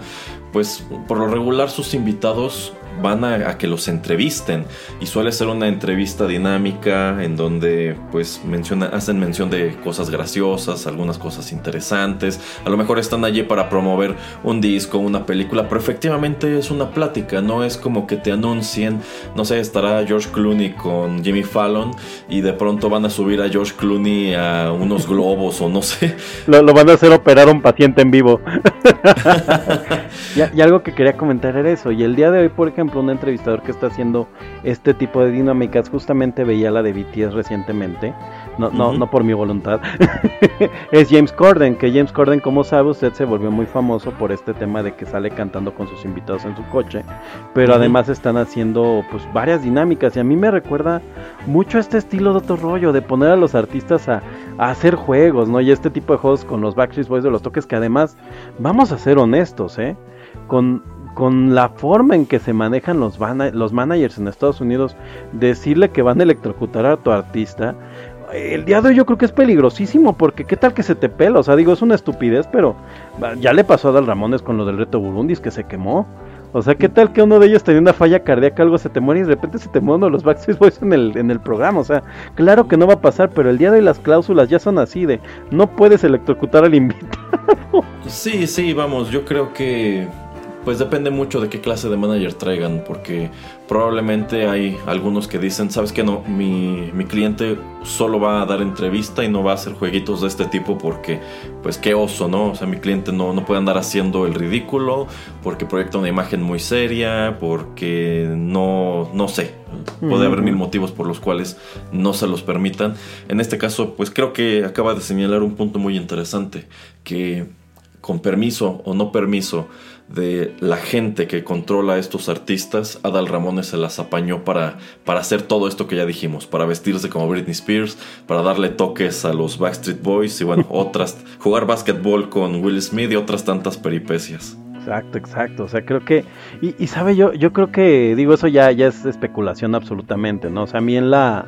pues por lo regular sus invitados van a, a que los entrevisten y suele ser una entrevista dinámica en donde pues menciona, hacen mención de cosas graciosas, algunas cosas interesantes, a lo mejor están allí para promover un disco, una película, pero efectivamente es una plática, no es como que te anuncien, no sé, estará George Clooney con Jimmy Fallon y de pronto van a subir a George Clooney a unos globos o no sé. Lo, lo van a hacer operar a un paciente en vivo. y, y algo que quería comentar era eso. Y el día de hoy, por ejemplo, un entrevistador que está haciendo este tipo de dinámicas, justamente veía la de BTS recientemente. No, no, no por mi voluntad. es James Corden, que James Corden, como sabe, usted se volvió muy famoso por este tema de que sale cantando con sus invitados en su coche. Pero además están haciendo pues varias dinámicas. Y a mí me recuerda mucho a este estilo de otro rollo, de poner a los artistas a, a hacer juegos, ¿no? Y este tipo de juegos con los Backstreet Boys de los toques que además, vamos a ser honestos, ¿eh? con, con la forma en que se manejan los, los managers en Estados Unidos, decirle que van a electrocutar a tu artista, el día de hoy yo creo que es peligrosísimo porque qué tal que se te pela, o sea, digo, es una estupidez, pero ya le pasó a Dal Ramones con lo del reto Burundis que se quemó. O sea, ¿qué tal que uno de ellos tenía una falla cardíaca, algo se te muere y de repente se te muere uno de los Backstreet Boys en el, en el programa? O sea, claro que no va a pasar, pero el día de hoy las cláusulas ya son así de no puedes electrocutar al invitado. Sí, sí, vamos, yo creo que pues depende mucho de qué clase de manager traigan, porque probablemente hay algunos que dicen, sabes que no, mi, mi cliente solo va a dar entrevista y no va a hacer jueguitos de este tipo porque pues qué oso, ¿no? O sea, mi cliente no, no puede andar haciendo el ridículo porque proyecta una imagen muy seria, porque no, no sé, puede haber mil motivos por los cuales no se los permitan. En este caso, pues creo que acaba de señalar un punto muy interesante, que con permiso o no permiso de la gente que controla a estos artistas, Adal Ramones se las apañó para, para hacer todo esto que ya dijimos, para vestirse como Britney Spears, para darle toques a los Backstreet Boys y bueno, otras, jugar básquetbol con Will Smith y otras tantas peripecias. Exacto, exacto. O sea, creo que. Y, y sabe, yo, yo creo que, digo, eso ya, ya es especulación absolutamente, ¿no? O sea, a mí en la.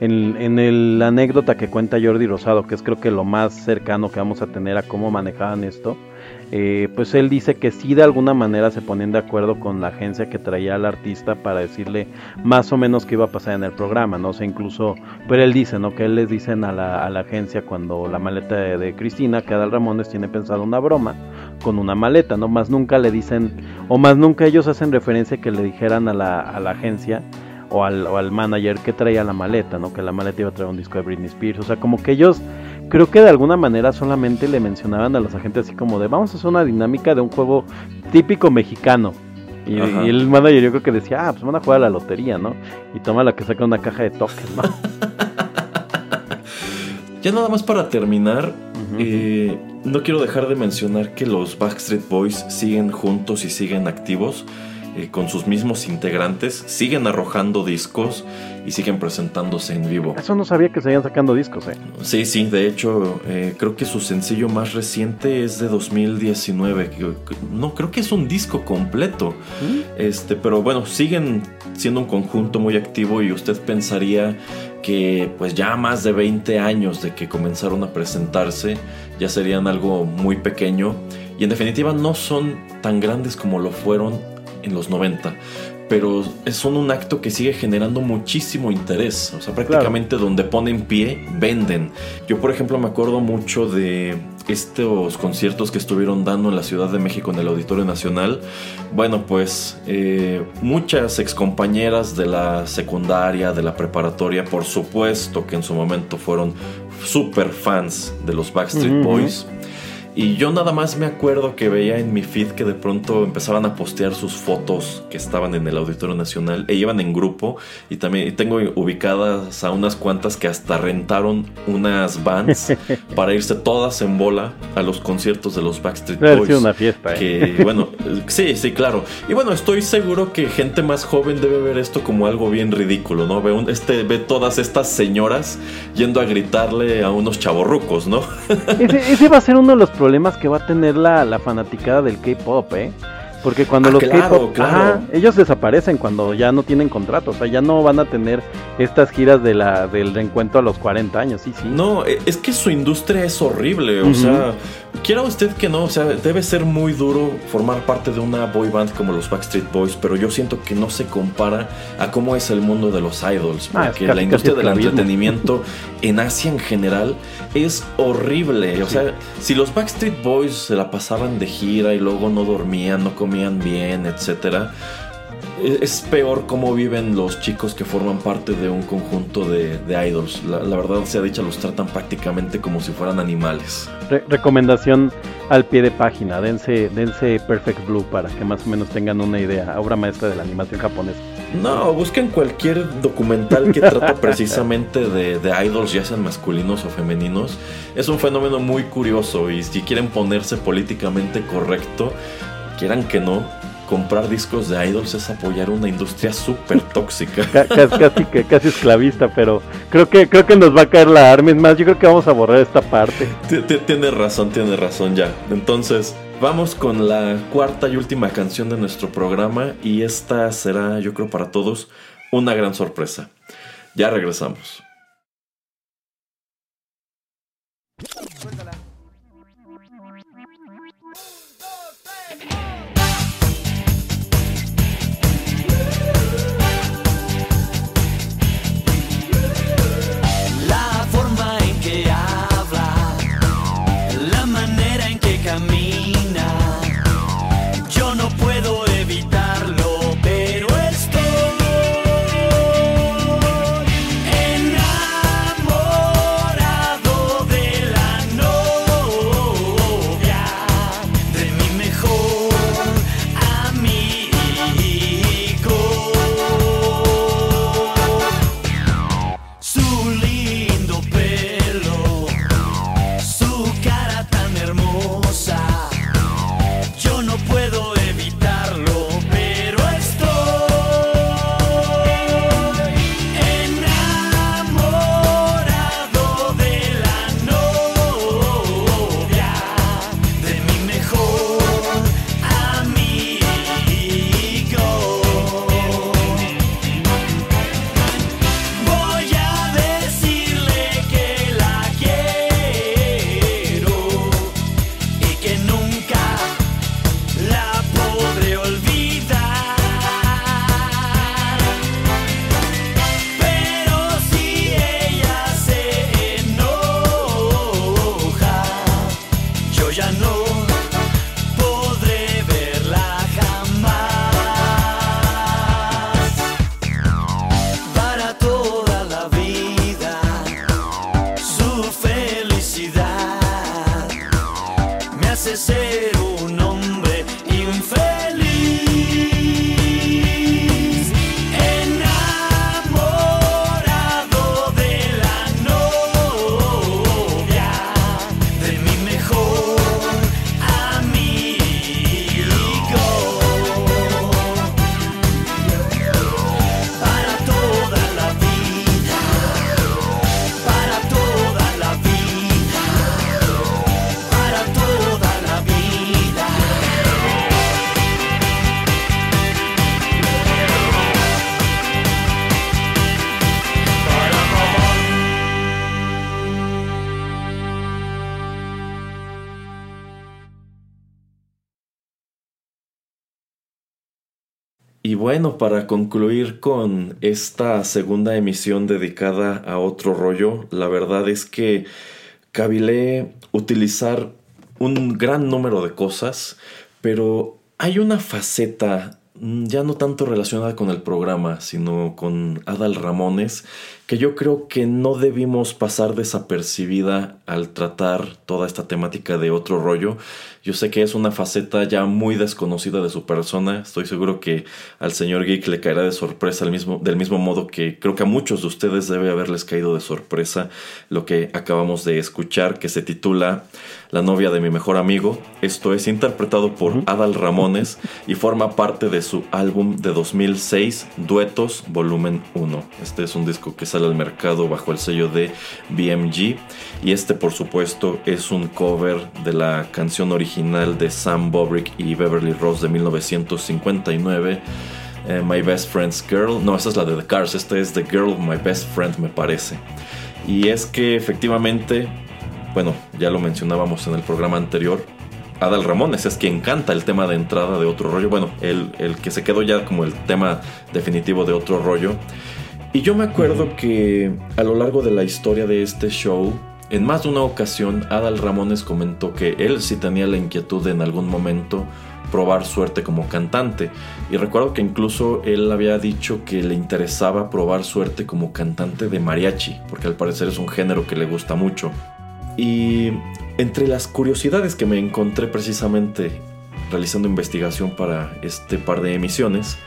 En, en el- la anécdota que cuenta Jordi Rosado, que es creo que lo más cercano que vamos a tener a cómo manejaban esto, eh, pues él dice que sí de alguna manera se ponían de acuerdo con la agencia que traía al artista para decirle más o menos qué iba a pasar en el programa, ¿no? O sea, incluso, pero él dice, ¿no? Que él les dicen a la, a la agencia cuando la maleta de, Cristina, que Adal Ramones tiene pensado una broma con una maleta, ¿no? Más nunca le dicen, o más nunca ellos hacen referencia que le dijeran a la, a la agencia o al, o al manager que traía la maleta, ¿no? Que la maleta iba a traer un disco de Britney Spears, o sea, como que ellos creo que de alguna manera solamente le mencionaban a los agentes así como de vamos a hacer una dinámica de un juego típico mexicano. Y, el manager yo creo que decía, ah, pues van a jugar a la lotería, ¿no? Y toma la que saca una caja de tokens, ¿no? Ya nada más para terminar, eh, no quiero dejar de mencionar que los Backstreet Boys siguen juntos y siguen activos eh, con sus mismos integrantes, siguen arrojando discos y siguen presentándose en vivo. Eso no sabía que se iban sacando discos, eh. Sí, sí, de hecho, eh, creo que su sencillo más reciente es de 2019. que- que- No, creo que es un disco completo. Este, pero bueno, siguen siendo un conjunto muy activo y usted pensaría que pues ya más de 20 años de que comenzaron a presentarse ya serían algo muy pequeño y en definitiva no son tan grandes como lo fueron en los 90 pero son un acto que sigue generando muchísimo interés. O sea, prácticamente donde ponen pie, venden. Yo, por ejemplo, me acuerdo mucho de estos conciertos que estuvieron dando en la Ciudad de México en el Auditorio Nacional. Bueno, pues eh, muchas excompañeras de la secundaria, de la preparatoria, por supuesto que en su momento fueron super fans de los Backstreet Ujú, ujú. Boys. Y yo nada más me acuerdo que veía en mi feed que de pronto empezaban a postear sus fotos que estaban en el Auditorio Nacional e iban en grupo y también y tengo ubicadas a unas cuantas que hasta rentaron unas vans para irse todas en bola a los conciertos de los Backstreet Boys. sido una fiesta, eh. Que bueno, sí, sí, claro. Y bueno, estoy seguro que gente más joven debe ver esto como algo bien ridículo, ¿no? Ve, un- este, ve todas estas señoras yendo a gritarle a unos chavorrucos, ¿no? Ese, ese va a ser uno de los problemas que va a tener la, la fanaticada del K-pop, ¿eh? Porque cuando Ah, los claro, K-pop, claro. ajá, ellos desaparecen cuando ya no tienen contrato, o sea, ya no van a tener estas giras de la del reencuentro a los 40 años, sí, sí. No, e- es que su industria es horrible, o sea, quiera usted que no, o sea, debe ser muy duro formar parte de una boy band como los Backstreet Boys, pero yo siento que no se compara a cómo es el mundo de los idols, Ah, porque casi- la industria del entretenimiento en Asia en general es horrible, o sea, si los Backstreet Boys se la pasaban de gira y luego no dormían, no comían bien, etcétera, e- es peor cómo viven los chicos que forman parte de un conjunto de, de idols. La, la verdad sea dicha, los tratan prácticamente como si fueran animales. Re- recomendación al pie de página, dense, dense Perfect Blue para que más o menos tengan una idea, obra maestra de la animación japonesa. No, busquen cualquier documental que trata precisamente de, de idols, ya sean masculinos o femeninos. Es un fenómeno muy curioso y si quieren ponerse políticamente correcto, quieran que no, comprar discos de idols es apoyar una industria súper tóxica. Ca- ca- casi, esclavista, pero creo que creo que nos va a caer la arma. Es más, yo creo que vamos a borrar esta parte. T- t- Tiene razón, tiene razón ya. Entonces, Vamos con la cuarta y última canción de nuestro programa y esta será, yo creo, para todos una gran sorpresa. Ya regresamos. Bueno, para concluir con esta segunda emisión dedicada a otro rollo, la verdad es que cabilé utilizar un gran número de cosas, pero hay una faceta mm, ya no tanto relacionada con el programa, sino con Adal Ramones, que yo creo que no debimos pasar desapercibida al tratar toda esta temática de otro rollo. Yo sé que es una faceta ya muy desconocida de su persona. Estoy seguro que al señor Geek le caerá de sorpresa al mismo, del mismo modo que creo que a muchos de ustedes debe haberles caído de sorpresa lo que acabamos de escuchar, que se titula La novia de mi mejor amigo. Esto es interpretado por Adal Ramones y forma parte de su álbum de 2006, Duetos Volumen 1. Este es un disco que sale al mercado bajo el sello de BMG y este por supuesto es un cover de la canción original de Sam Bobrick y Beverly Rose de 1959 eh, My Best Friend's Girl no esa es la de The Cars esta es The Girl My Best Friend me parece y es que efectivamente bueno ya lo mencionábamos en el programa anterior Adal Ramones es quien canta el tema de entrada de otro rollo. Bueno, el, el, que se quedó ya como el tema definitivo de otro rollo. Y yo me acuerdo que a lo largo de la historia de este show, en más de una ocasión, Adal Ramones comentó que él sí tenía la inquietud de en algún momento probar suerte como cantante. Y recuerdo que incluso él había dicho que le interesaba probar suerte como cantante de mariachi, porque al parecer es un género que le gusta mucho. Y entre las curiosidades que me encontré precisamente realizando investigación para este par de emisiones,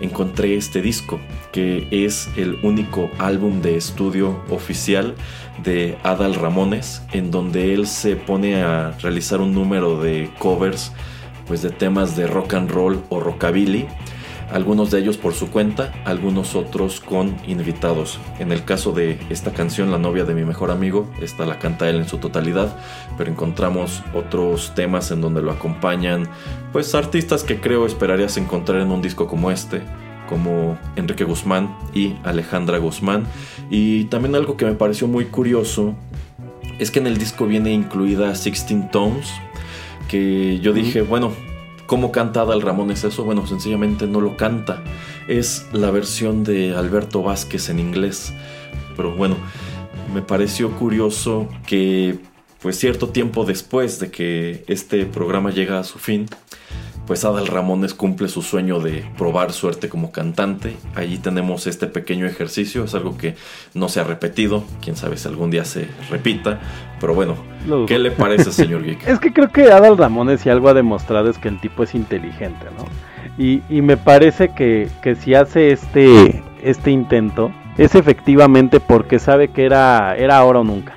encontré este disco, que es el único álbum de estudio oficial de Adal Ramones, en donde él se pone a realizar un número de covers pues de temas de rock and roll o rockabilly. Algunos de ellos por su cuenta, algunos otros con invitados. En el caso de esta canción, La novia de mi mejor amigo, esta la canta él en su totalidad, pero encontramos otros temas en donde lo acompañan, pues artistas que creo esperarías encontrar en un disco como este, como Enrique Guzmán y Alejandra Guzmán. Y también algo que me pareció muy curioso es que en el disco viene incluida 16 Tones, que yo dije, bueno, ¿cómo canta Adal Ramones eso? Bueno, sencillamente no lo canta. Es la versión de Alberto Vázquez en inglés. Pero bueno, me pareció curioso que pues cierto tiempo después de que este programa llega a su fin, pues Adal Ramones cumple su sueño de probar suerte como cantante. Allí tenemos este pequeño ejercicio, es algo que no se ha repetido, quién sabe si algún día se repita, pero bueno. ¿qué le parece, señor Geek? Es que creo que Adal Ramones si algo ha demostrado es que el tipo es inteligente, ¿no? Y, y me parece que, que si hace este, este intento es efectivamente porque sabe que era, era ahora o nunca.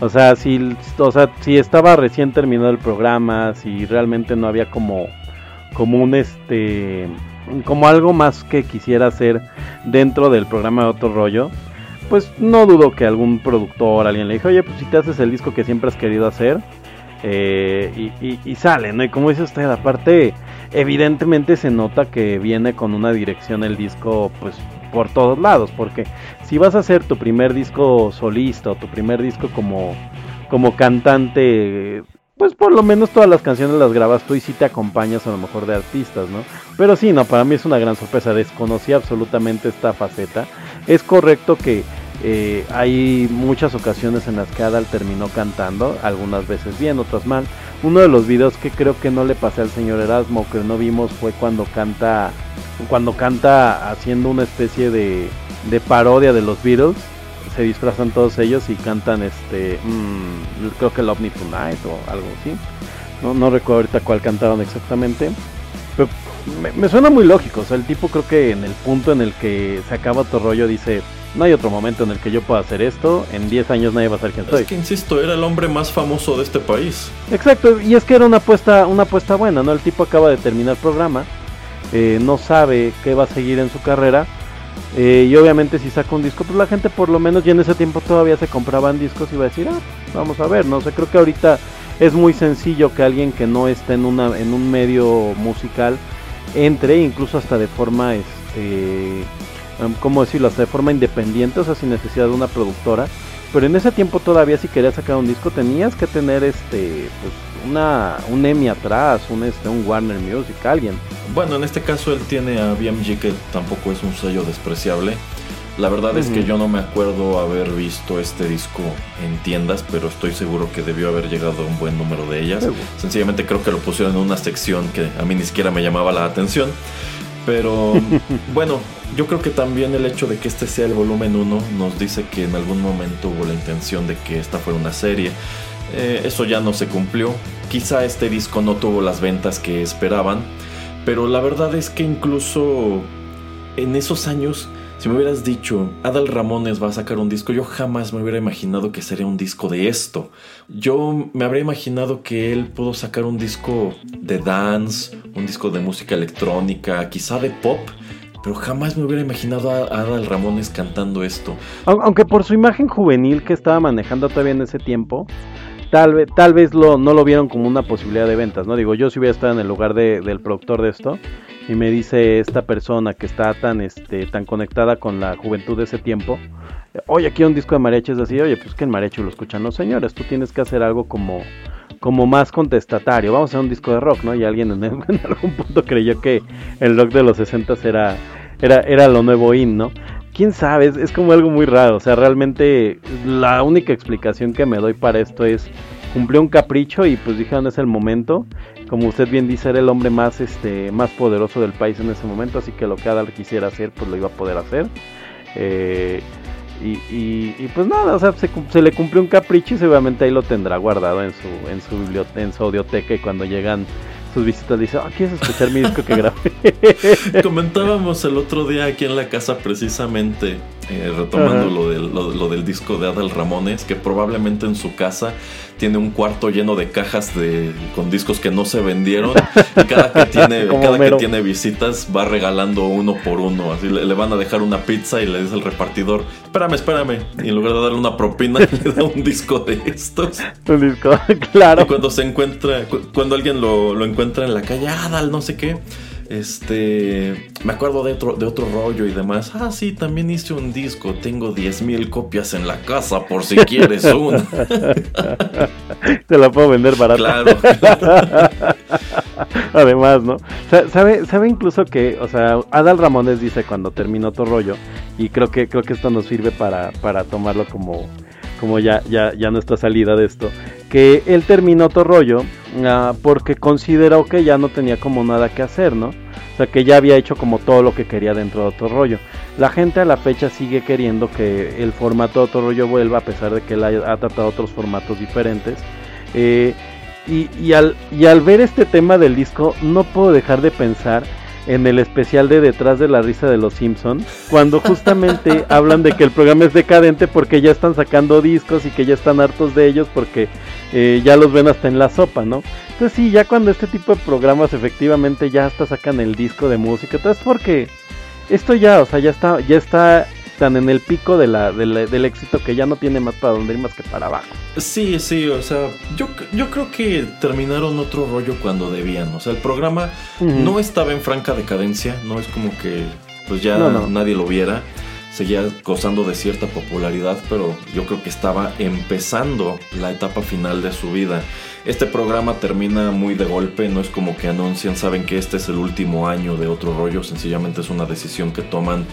O sea, si, o sea, si estaba recién terminado el programa, si realmente no había como, como un este, como algo más que quisiera hacer dentro del programa de otro rollo, pues no dudo que algún productor, alguien le dijo, oye, pues si te haces el disco que siempre has querido hacer, eh, y, y- sale, ¿no? Y como dice usted, aparte, evidentemente se nota que viene con una dirección el disco, pues por todos lados, porque si vas a hacer tu primer disco solista o tu primer disco como, como cantante, pues por lo menos todas las canciones las grabas tú y sí te acompañas a lo mejor de artistas, ¿no? Pero sí, no, para mí es una gran sorpresa, desconocí absolutamente esta faceta. Es correcto que eh, hay muchas ocasiones en las que Adal terminó cantando, algunas veces bien, otras mal. Uno de los videos que creo que no le pasé al señor Erasmo, que no vimos, fue cuando canta, cuando canta haciendo una especie de, de parodia de los Beatles. Se disfrazan todos ellos y cantan este, mm, creo que Love Me Tonight o algo así. No, no recuerdo ahorita cuál cantaron exactamente. Pero me, me suena muy lógico. O sea, el tipo creo que en el punto en el que se acaba tu rollo dice, no hay otro momento en el que yo pueda hacer esto. En 10 años nadie va a saber quién soy. Es que insisto, era el hombre más famoso de este país. Exacto, y es que era una apuesta, una apuesta buena, ¿no? El tipo acaba de terminar programa, eh, no sabe qué va a seguir en su carrera, eh, y obviamente si saca un disco, pues la gente por lo menos ya en ese tiempo todavía se compraban discos y va a decir, ah, vamos a ver, no sé, creo que ahorita es muy sencillo que alguien que no esté en una, en un medio musical entre, incluso hasta de forma, este, em, ¿cómo decirlo? Hasta de forma independiente, o sea, sin necesidad de una productora. Pero en ese tiempo todavía si querías sacar un disco tenías que tener este pues una un Emmy atrás, un este un Warner Music, alguien. Bueno, en este caso él tiene a BMG que tampoco es un sello despreciable. La verdad es que yo no me acuerdo haber visto este disco en tiendas, pero estoy seguro que debió haber llegado a un buen número de ellas. Sencillamente creo que lo pusieron en una sección que a mí ni siquiera me llamaba la atención. Pero bueno, yo creo que también el hecho de que este sea el volumen 1 nos dice que en algún momento hubo la intención de que esta fuera una serie. Eh, eso ya no se cumplió. Quizá este disco no tuvo las ventas que esperaban. Pero la verdad es que incluso en esos años, si me hubieras dicho, Adal Ramones va a sacar un disco, yo jamás me hubiera imaginado que sería un disco de esto. Yo me habría imaginado que él pudo sacar un disco de dance, un disco de música electrónica, quizá de pop, pero jamás me hubiera imaginado a Adal Ramones cantando esto. Au- Aunque por su imagen juvenil que estaba manejando todavía en ese tiempo, tal vez tal vez lo no lo vieron como una posibilidad de ventas, ¿no? Digo, yo si hubiera estado en el lugar de- del productor de esto y me dice esta persona que está tan este tan conectada con la juventud de ese tiempo, oye, aquí hay un disco de mariachi es así, oye, pues que el mariachi lo escuchan los señores, tú tienes que hacer algo como como más contestatario, vamos a hacer un disco de rock, ¿no? Y alguien en, en algún punto creyó que el rock de los 60 era era era lo nuevo in, ¿no? Quién sabe, es, es como algo muy raro. O sea, realmente la única explicación que me doy para esto es cumplió un capricho y pues dijeron es el momento. Como usted bien dice, era el hombre más este más poderoso del país en ese momento, así que lo que Adal quisiera hacer, pues lo iba a poder hacer. Eh, y, y- y, pues nada, o sea, se, se le cumplió un capricho y seguramente ahí lo tendrá guardado en su en su biblioteca, en su audioteca y cuando llegan sus visitas dice, ah, ¿quieres escuchar mi disco que grabé? Comentábamos el otro día aquí en la casa precisamente eh, retomando Ajá. lo del, lo, lo del disco de Adal Ramones, que probablemente en su casa tiene un cuarto lleno de cajas de, con discos que no se vendieron. Y cada que tiene, cada que tiene visitas va regalando uno por uno. Así le, le van a dejar una pizza y le dice al repartidor, espérame, espérame. Y en lugar de darle una propina, le da un disco de estos. Un disco, claro. Y cuando se encuentra, cu- cuando alguien lo, lo encuentra en la calle, ah, Dal, no sé qué. Este, me acuerdo de otro, de otro rollo y demás. Ah, sí, también hice un disco. Tengo 10.000 copias en la casa por si quieres una. Te la puedo vender barata. claro. Además, ¿no? Sa- Sabe, sabe incluso que, o sea, Adal Ramones dice cuando terminó otro rollo, y creo que, creo que esto nos sirve para, para tomarlo como, como ya, ya, ya nuestra salida de esto, que él terminó otro ah, porque consideró que ya no tenía como nada que hacer, ¿no? O sea, que ya había hecho como todo lo que quería dentro de otro. La gente a la fecha sigue queriendo que el formato de otro vuelva, a pesar de que él ha tratado otros formatos diferentes. Eh, y, y al, y al ver este tema del disco, no puedo dejar de pensar en el especial de Detrás de la risa de los Simpson, cuando justamente hablan de que el programa es decadente porque ya están sacando discos y que ya están hartos de ellos porque eh, ya los ven hasta en la sopa, ¿no? Entonces sí, ya cuando este tipo de programas efectivamente ya hasta sacan el disco de música, entonces porque esto ya, o sea, ya está, ya está tan en el pico de la, de la- del éxito que ya no tiene más para dónde ir más que para abajo. Sí, sí, o sea, yo, yo creo que terminaron otro rollo cuando debían. O sea, el programa no estaba en franca decadencia, no es como que pues ya No, no. nadie lo viera. Seguía gozando de cierta popularidad, pero yo creo que estaba empezando la etapa final de su vida. Este programa termina muy de golpe, no es como que anuncian, saben que este es el último año de otro rollo, sencillamente es una decisión que toman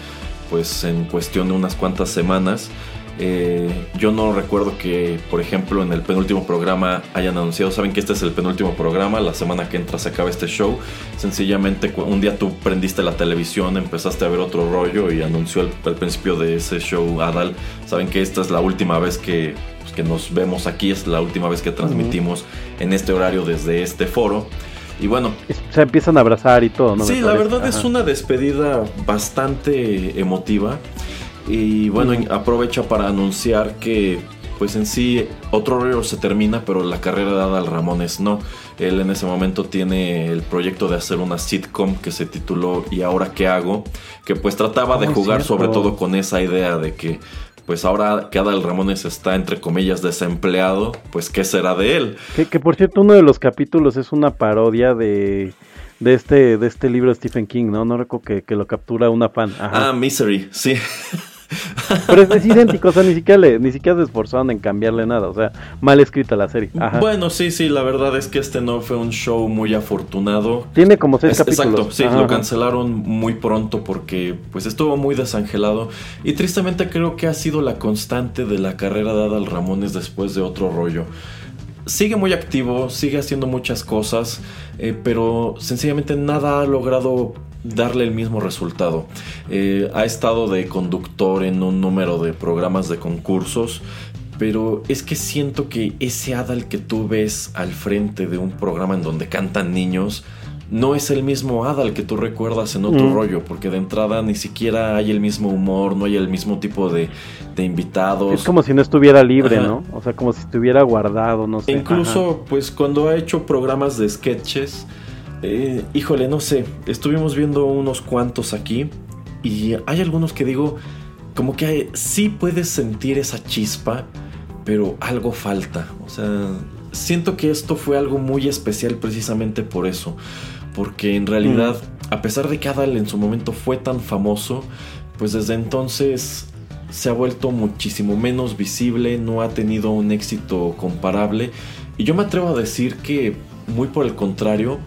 pues en cuestión de unas cuantas semanas. Eh, yo no recuerdo que, por ejemplo, en el penúltimo programa hayan anunciado, saben que este es el penúltimo programa, la semana que entra se acaba este show. Sencillamente un día tú prendiste la televisión, empezaste a ver otro rollo y anunció al, al principio de ese show Adal, saben que esta es la última vez que, pues, que nos vemos aquí, es la última vez que transmitimos en este horario desde este foro. Y bueno, Se empiezan a abrazar y todo, ¿no? Sí, la verdad es una despedida bastante emotiva. Y bueno, aprovecha para anunciar que, pues en sí, otro rollo se termina, pero la carrera de Adal Ramones no. Él en ese momento tiene el proyecto de hacer una sitcom que se tituló ¿Y ahora qué hago? Que pues trataba de jugar cierto. sobre todo con esa idea de que, pues ahora que Adal Ramones está entre comillas desempleado, pues ¿qué será de él? Que, que, por cierto, uno de los capítulos es una parodia de, de este de este libro de Stephen King, ¿no? No recuerdo que, que lo captura una fan. Ajá. Ah, Misery, sí. Pero es, es idéntico, o sea, ni siquiera, le, ni siquiera se esforzaron en cambiarle nada, o sea, mal escrita la serie. Ajá. Bueno, sí, sí, la verdad es que este no fue un show muy afortunado. Tiene como seis Es- capítulos. exacto, sí, Ajá, lo cancelaron muy pronto porque pues estuvo muy desangelado y tristemente creo que ha sido la constante de la carrera de Adal Ramones después de otro rollo. Sigue muy activo, sigue haciendo muchas cosas, eh, pero sencillamente nada ha logrado darle el mismo resultado. Eh, ha estado de conductor en un número de programas de concursos, pero es que siento que ese Adal que tú ves al frente de un programa en donde cantan niños, no es el mismo Adal que tú recuerdas en otro Mm. rollo, porque de entrada ni siquiera hay el mismo humor, no hay el mismo tipo de, de invitados. Es como si no estuviera libre, Ajá. ¿no? O sea, como si estuviera guardado, no sé. E incluso, pues cuando ha hecho programas de sketches, eh, híjole, no sé, estuvimos viendo unos cuantos aquí y hay algunos que digo, como que hay- sí puedes sentir esa chispa, pero algo falta. O sea, siento que esto fue algo muy especial precisamente por eso, porque en realidad, a pesar de que Adal en su momento fue tan famoso, pues desde entonces se ha vuelto muchísimo menos visible, no ha tenido un éxito comparable. Y yo me atrevo a decir que, muy por el contrario,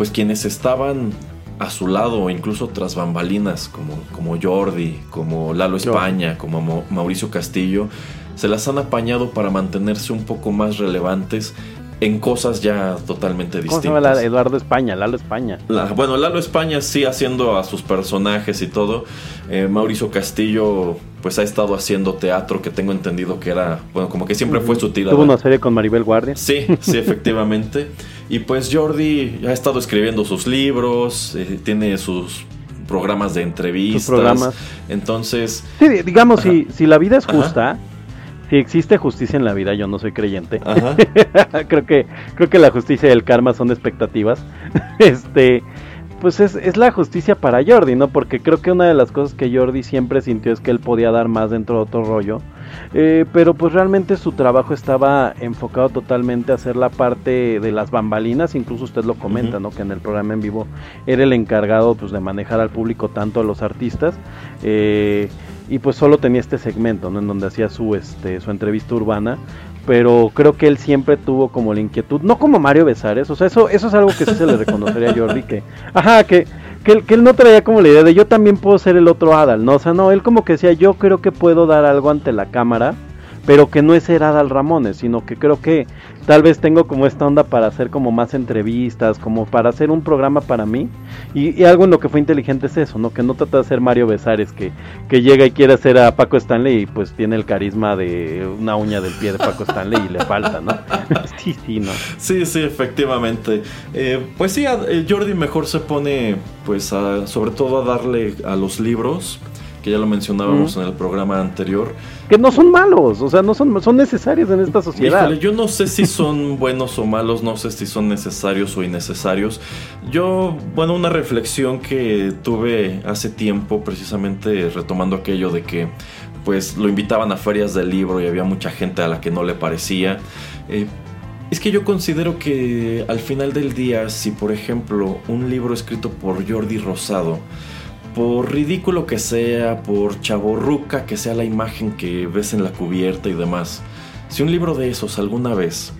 pues quienes estaban a su lado, incluso tras bambalinas, como, como Jordi, como Lalo. España, como Mau- Mauricio Castillo, se las han apañado para mantenerse un poco más relevantes en cosas ya totalmente ¿Cómo se distintas. llama la- Eduardo España? Lalo España. La- bueno, Lalo España sí haciendo a sus personajes y todo. Eh, Mauricio Castillo pues ha estado haciendo teatro que tengo entendido que era, bueno, como que siempre fue su tirada. Tuvo una serie con Maribel Guardia. Sí, sí, efectivamente. Y pues Jordi ha estado escribiendo sus libros, eh, tiene sus programas de entrevistas. programas. Entonces, Sí, di- digamos, si, si la vida es Ajá. justa, si existe justicia en la vida, yo no soy creyente. ajá, creo que creo que la justicia y el karma son expectativas. este, pues es, es la justicia para Jordi, ¿no? Porque creo que una de las cosas que Jordi siempre sintió es que él podía dar más dentro de otro rollo. Eh, pero pues realmente su trabajo estaba enfocado totalmente a hacer la parte de las bambalinas, incluso usted lo comenta. ¿no? Que en el programa en vivo era el encargado pues de manejar al público tanto a los artistas. eh, y pues solo tenía este segmento, ¿no? En donde hacía su, este, su entrevista urbana. Pero creo que él siempre tuvo como la inquietud, no como Mario Besares, o sea, eso, eso es algo que sí se le reconocería a Jordi, que, ajá, que, que, él, que él no traía como la idea de yo también puedo ser el otro Adal, ¿no? O sea, no, él como que decía, yo creo que puedo dar algo ante la cámara, pero que no es ser Adal Ramones, sino que creo que tal vez tengo como esta onda para hacer como más entrevistas, como para hacer un programa para mí. Y, y algo en lo que fue inteligente es eso, ¿no? Que no trata de ser Mario Besares, que, que llega y quiere hacer a Paco Stanley y pues tiene el carisma de una uña del pie de Paco Stanley y le falta, ¿no? sí, sí, ¿no? Sí, sí, efectivamente. Eh, pues sí, eh, Jordi mejor se pone, pues, a- sobre todo a darle a los libros, que ya lo mencionábamos en el programa anterior. Que no son malos, o sea, no son, son necesarios en esta sociedad. Híjole, yo no sé si son buenos o malos, no sé si son necesarios o innecesarios. Yo, bueno, una reflexión que tuve hace tiempo, precisamente retomando aquello de que, pues, lo invitaban a ferias del libro y había mucha gente a la que no le parecía. eh, es que yo considero que al final del día, si por ejemplo un libro escrito por Jordi Rosado, por ridículo que sea, por chaborruca que sea la imagen que ves en la cubierta y demás, si un libro de esos alguna vez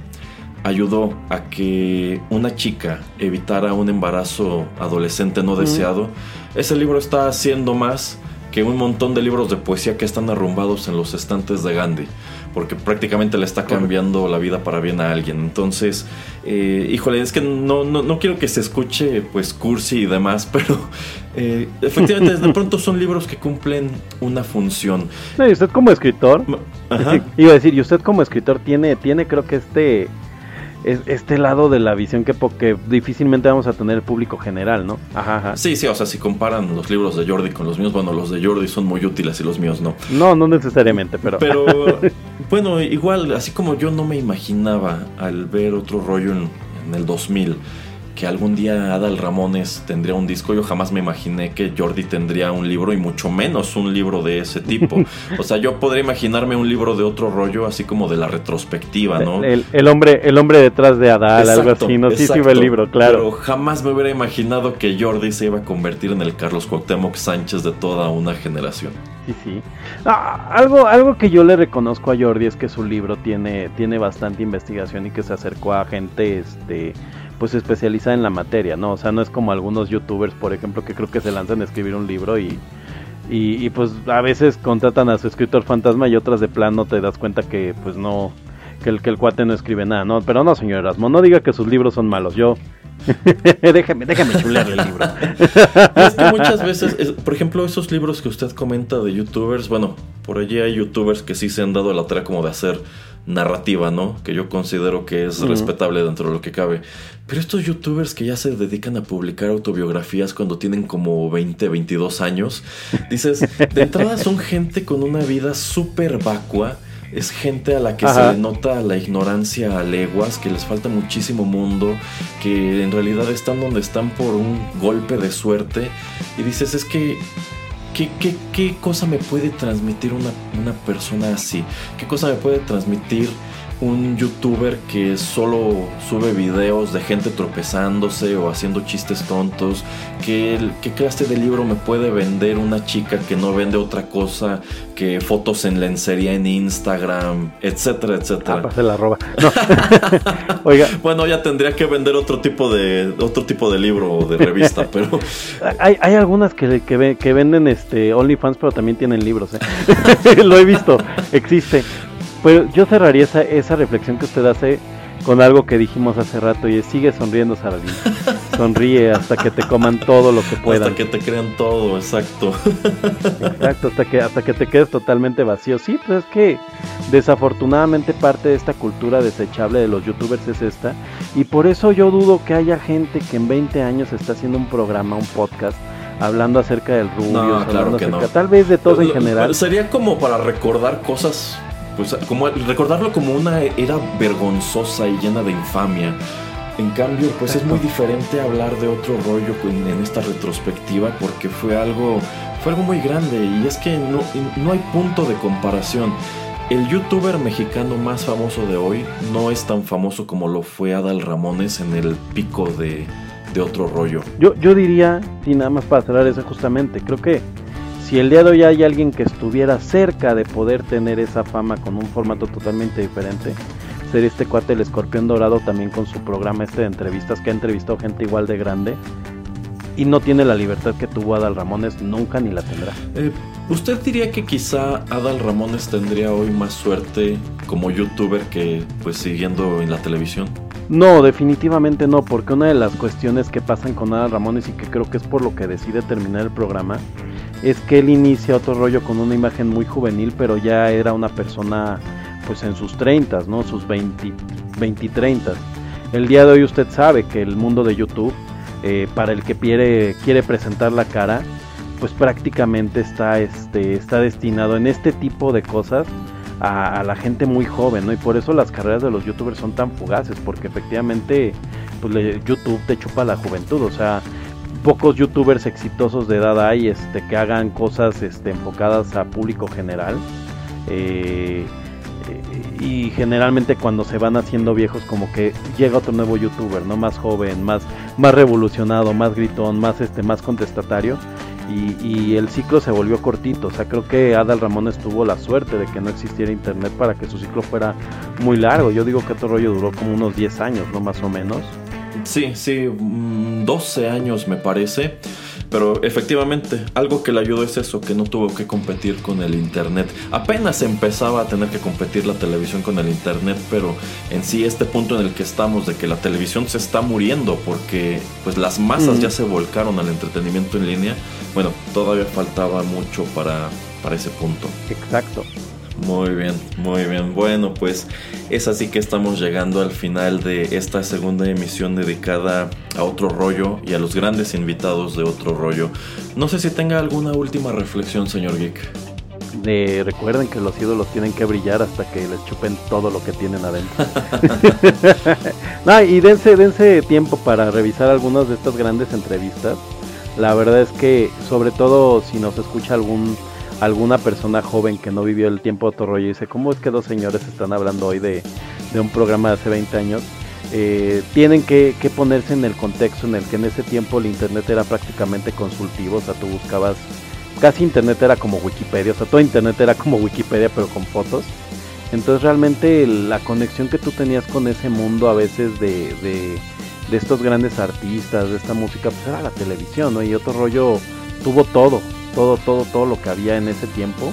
ayudó a que una chica evitara un embarazo adolescente no deseado, ese libro está haciendo más que un montón de libros de poesía que están arrumbados en los estantes de Gandhi, porque prácticamente le está cambiando la vida para bien a alguien. Entonces, eh, híjole, es que no, no, no quiero que se escuche pues cursi y demás, pero eh, efectivamente de pronto son libros que cumplen una función. No, y usted como escritor, Ajá. iba a decir, y usted como escritor tiene, tiene creo que este, es- este lado de la visión que, que difícilmente vamos a tener el público general, ¿no? Ajá, ajá. Sí, sí, o sea, si comparan los libros de Jordi con los míos, bueno, los de Jordi son muy útiles y los míos no. No, no necesariamente, pero... Pero bueno, igual, así como yo no me imaginaba al ver otro rollo en, el 2000 que algún día Adal Ramones tendría un disco, yo jamás me imaginé que Jordi tendría un libro y mucho menos un libro de ese tipo. O sea, yo podría imaginarme un libro de otro rollo, así como de la retrospectiva, ¿no? el, el hombre el hombre detrás de Adal, algo Exacto, así, ¿no? Sí, sí, el libro, claro. Pero jamás me hubiera imaginado que Jordi se iba a convertir en el Carlos Cuauhtémoc Sánchez de toda una generación. Sí, sí. Ah, algo, algo que yo le reconozco a Jordi es que su libro tiene, tiene bastante investigación y que se acercó a gente este pues especializada en la materia, ¿no? O sea, no es como algunos youtubers, por ejemplo, que creo que se lanzan a escribir un libro y, y, y, pues a veces contratan a su escritor fantasma y otras de plano te das cuenta que pues no, que el, que el cuate no escribe nada, ¿no? Pero no, señor Erasmo, no diga que sus libros son malos, yo... déjeme, déjame chulearle el libro. Es que muchas veces, es- por ejemplo, esos libros que usted comenta de youtubers, bueno, por allí hay youtubers que sí se han dado la tarea como de hacer narrativa, ¿no? Que yo considero que es respetable dentro de lo que cabe. Pero estos youtubers que ya se dedican a publicar autobiografías cuando tienen como 20, 22 años, dices, de entrada son gente con una vida súper vacua. Es gente a la que Ajá. se le nota la ignorancia a leguas, que les falta muchísimo mundo, que en realidad están donde están por un golpe de suerte. Y dices, es que, ¿qué, qué, qué cosa me puede transmitir una, una persona así? ¿Qué cosa me puede transmitir un youtuber que solo sube videos de gente tropezándose o haciendo chistes tontos? ¿Qué, ¿Qué clase de libro me puede vender una chica que no vende otra cosa que fotos en lencería en Instagram, etcétera, Ah, etcétera? pues se la roba. No. Oiga, Bueno, ya tendría que vender otro tipo de otro tipo de libro o de revista, pero Hay, hay algunas que, que, que venden este OnlyFans, pero también tienen libros. ¿eh? Lo he visto, existe. Pero yo cerraría esa, esa reflexión que usted hace con algo que dijimos hace rato y es sigue sonriendo, Saradín. Sonríe hasta que te coman todo lo que puedan. hasta que te crean todo, exacto. Exacto, hasta que, hasta que te quedes totalmente vacío. Sí, pues es que desafortunadamente parte de esta cultura desechable de los youtubers es esta. Y por eso yo dudo que haya gente que en 20 años está haciendo un programa, un podcast, hablando acerca del Rubius, No, hablando claro acerca, no. tal vez de todo en general. Sería como para recordar cosas, pues como recordarlo como una era vergonzosa y llena de infamia. En cambio, pues es muy diferente hablar de otro rollo en, en esta retrospectiva porque fue algo, fue algo muy grande y es que no, no hay punto de comparación. El youtuber mexicano más famoso de hoy no es tan famoso como lo fue Adal Ramones en el pico de, de otro rollo. Yo, yo diría, y nada más para cerrar eso justamente, creo que si el día de hoy hay alguien que estuviera cerca de poder tener esa fama con un formato totalmente diferente, sería este cuate el escorpión dorado también con su programa este de entrevistas que ha entrevistado gente igual de grande y no tiene la libertad que tuvo Adal Ramones, nunca ni la tendrá. Eh, ¿Usted diría que quizá Adal Ramones tendría hoy más suerte como youtuber que pues siguiendo en la televisión? No, definitivamente no, porque una de las cuestiones que pasan con Adal Ramones y que creo que es por lo que decide terminar el programa es que él inicia otro rollo con una imagen muy juvenil, pero ya era una persona pues en sus 30, ¿no? Sus 20, 20 y 30. El día de hoy usted sabe que el mundo de YouTube, eh, para el que quiere, presentar la cara, pues prácticamente está, este, está destinado en este tipo de cosas a, la gente muy joven, ¿no? Y por eso las carreras de los youtubers son tan fugaces, porque efectivamente pues YouTube te chupa la juventud, o sea, pocos youtubers exitosos de edad hay este, que hagan cosas este, enfocadas a público general. eh, eh, y generalmente cuando se van haciendo viejos como que llega otro nuevo youtuber, ¿no? Más joven, más, más revolucionado, más gritón, más este, más contestatario. Y, el ciclo se volvió cortito. O sea, creo que Adal Ramones tuvo la suerte de que no existiera internet para que su ciclo fuera muy largo. Yo digo que otro rollo duró como unos 10 años, ¿no? Más o menos. Sí, sí, mm, 12 años me parece. Pero efectivamente, algo que le ayudó es eso, que no tuvo que competir con el Internet. Apenas empezaba a tener que competir la televisión con el Internet, pero en sí este punto en el que estamos de que la televisión se está muriendo porque pues las masas Mm. ya se volcaron al entretenimiento en línea, bueno, todavía faltaba mucho para, para ese punto. Exacto. Muy bien, muy bien. Bueno, pues es así que estamos llegando al final de esta segunda emisión dedicada a otro rollo y a los grandes invitados de otro rollo. No sé si tenga alguna última reflexión, señor Geek. Eh, recuerden que los ídolos tienen que brillar hasta que les chupen todo lo que tienen adentro. no, y dense, dense tiempo para revisar algunas de estas grandes entrevistas. La verdad es que, sobre todo si nos escucha algún alguna persona joven que no vivió el tiempo de otro y dice, ¿cómo es que dos señores están hablando hoy de, de un programa de hace 20 años? Eh, tienen que, ponerse en el contexto en el que en ese tiempo el internet era prácticamente consultivo, o sea, tú buscabas casi internet era como Wikipedia, o sea, todo internet era como Wikipedia pero con fotos. Entonces realmente la conexión que tú tenías con ese mundo a veces de, de, de estos grandes artistas, de esta música, pues era la televisión, ¿no? Y otro rollo tuvo todo, todo, todo, todo lo que había en ese tiempo.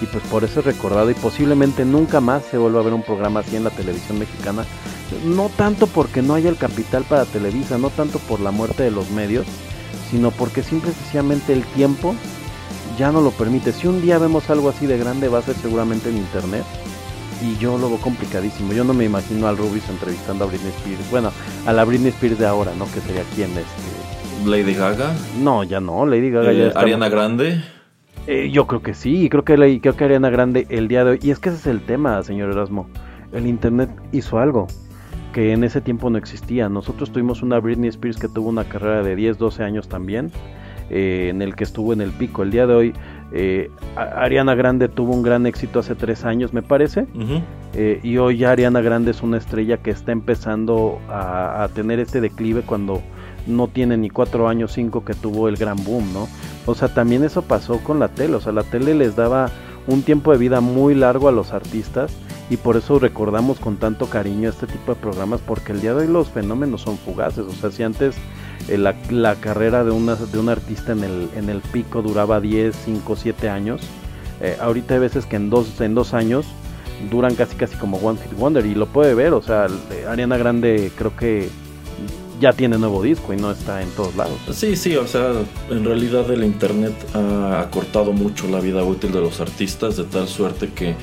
Y pues por eso es recordado y posiblemente nunca más se vuelva a ver un programa así en la televisión mexicana. No tanto porque no haya el capital para Televisa, no tanto por la muerte de los medios, sino porque simple y sencillamente el tiempo ya no lo permite. Si un día vemos algo así de grande va a ser seguramente en internet y yo lo veo complicadísimo. Yo no me imagino al Rubius entrevistando a Britney Spears. Bueno, a la Britney Spears de ahora, ¿no? Que sería quien este. Lady Gaga, No, ya no. Lady Gaga ya eh, está- Ariana Grande. Eh, yo creo que sí. Creo que creo que Ariana Grande el día de hoy. Y es que ese es el tema, señor Erasmo. El internet hizo algo que en ese tiempo no existía. Nosotros tuvimos una Britney Spears que tuvo una carrera de 10, 12 años también. eh, en el que estuvo en el pico. El día de hoy, eh, Ariana Grande tuvo un gran éxito hace tres años, me parece. Eh, y hoy ya Ariana Grande es una estrella que está empezando a, a tener este declive cuando no tiene ni cuatro años, cinco que tuvo el gran boom, ¿no? O sea, también eso pasó con la tele, o sea, la tele les daba un tiempo de vida muy largo a los artistas y por eso recordamos con tanto cariño este tipo de programas porque el día de hoy los fenómenos son fugaces, o sea, si antes eh, la, la carrera de, una, de un artista en el, en el pico duraba 10, 5, 7 años, eh, ahorita hay veces que en dos, en dos años duran casi casi como One Hit Wonder y lo puede ver, o sea, el- Ariana Grande creo que ya tiene nuevo disco y no está en todos lados. Sí, sí, o sea, en realidad el internet ha acortado mucho la vida útil de los artistas de tal suerte que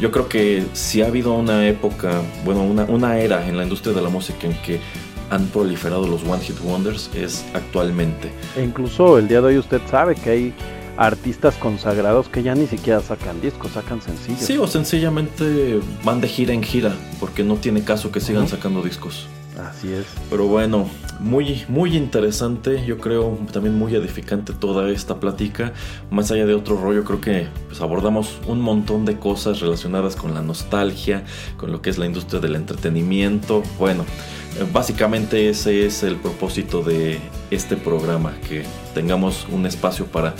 yo creo que si ha habido una época, bueno, una, una era en la industria de la música en que han proliferado los One Hit Wonders es actualmente. E incluso el día de hoy usted sabe que hay artistas consagrados que ya ni siquiera sacan discos, sacan sencillos. Sí, o sencillamente van de gira en gira, porque no tiene caso que sigan Ujú. sacando discos. Así es. Pero bueno, muy, muy interesante, yo creo también muy edificante toda esta plática. Más allá de otro rollo, creo que pues, abordamos un montón de cosas relacionadas con la nostalgia, con lo que es la industria del entretenimiento. Bueno, básicamente ese es el propósito de este programa, que tengamos un espacio para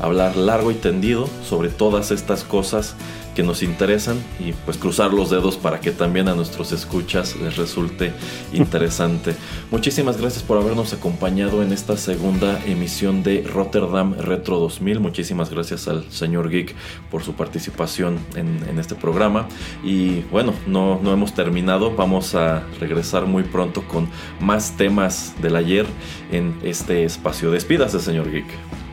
hablar largo y tendido sobre todas estas cosas que nos interesan y pues cruzar los dedos para que también a nuestros escuchas les resulte interesante. Muchísimas gracias por habernos acompañado en esta segunda emisión de Rotterdam Retro 2000. Muchísimas gracias al señor Geek por su participación en, en este programa. Y bueno, no, no hemos terminado. Vamos a regresar muy pronto con más temas del ayer en este espacio. Despídase, señor Geek.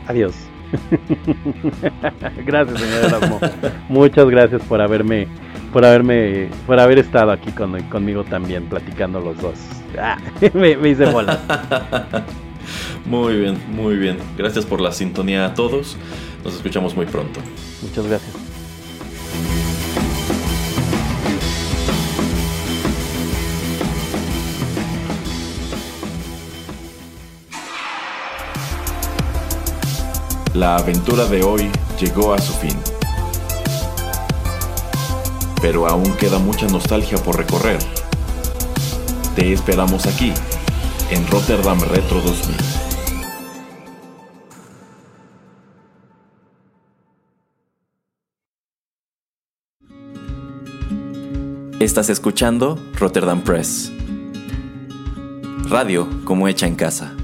Adiós. gracias, señor Erasmo. Muchas gracias por haberme, por haberme, por haber estado aquí con- conmigo también, platicando los dos. Ah, me, me hice bola. Muy bien, muy bien. Gracias por la sintonía a todos. Nos escuchamos muy pronto. Muchas gracias. La aventura de hoy llegó a su fin. Pero aún queda mucha nostalgia por recorrer. Te esperamos aquí, en Rotterdam Retro 2000. Estás escuchando Rotterdam Press. Radio como hecha en casa.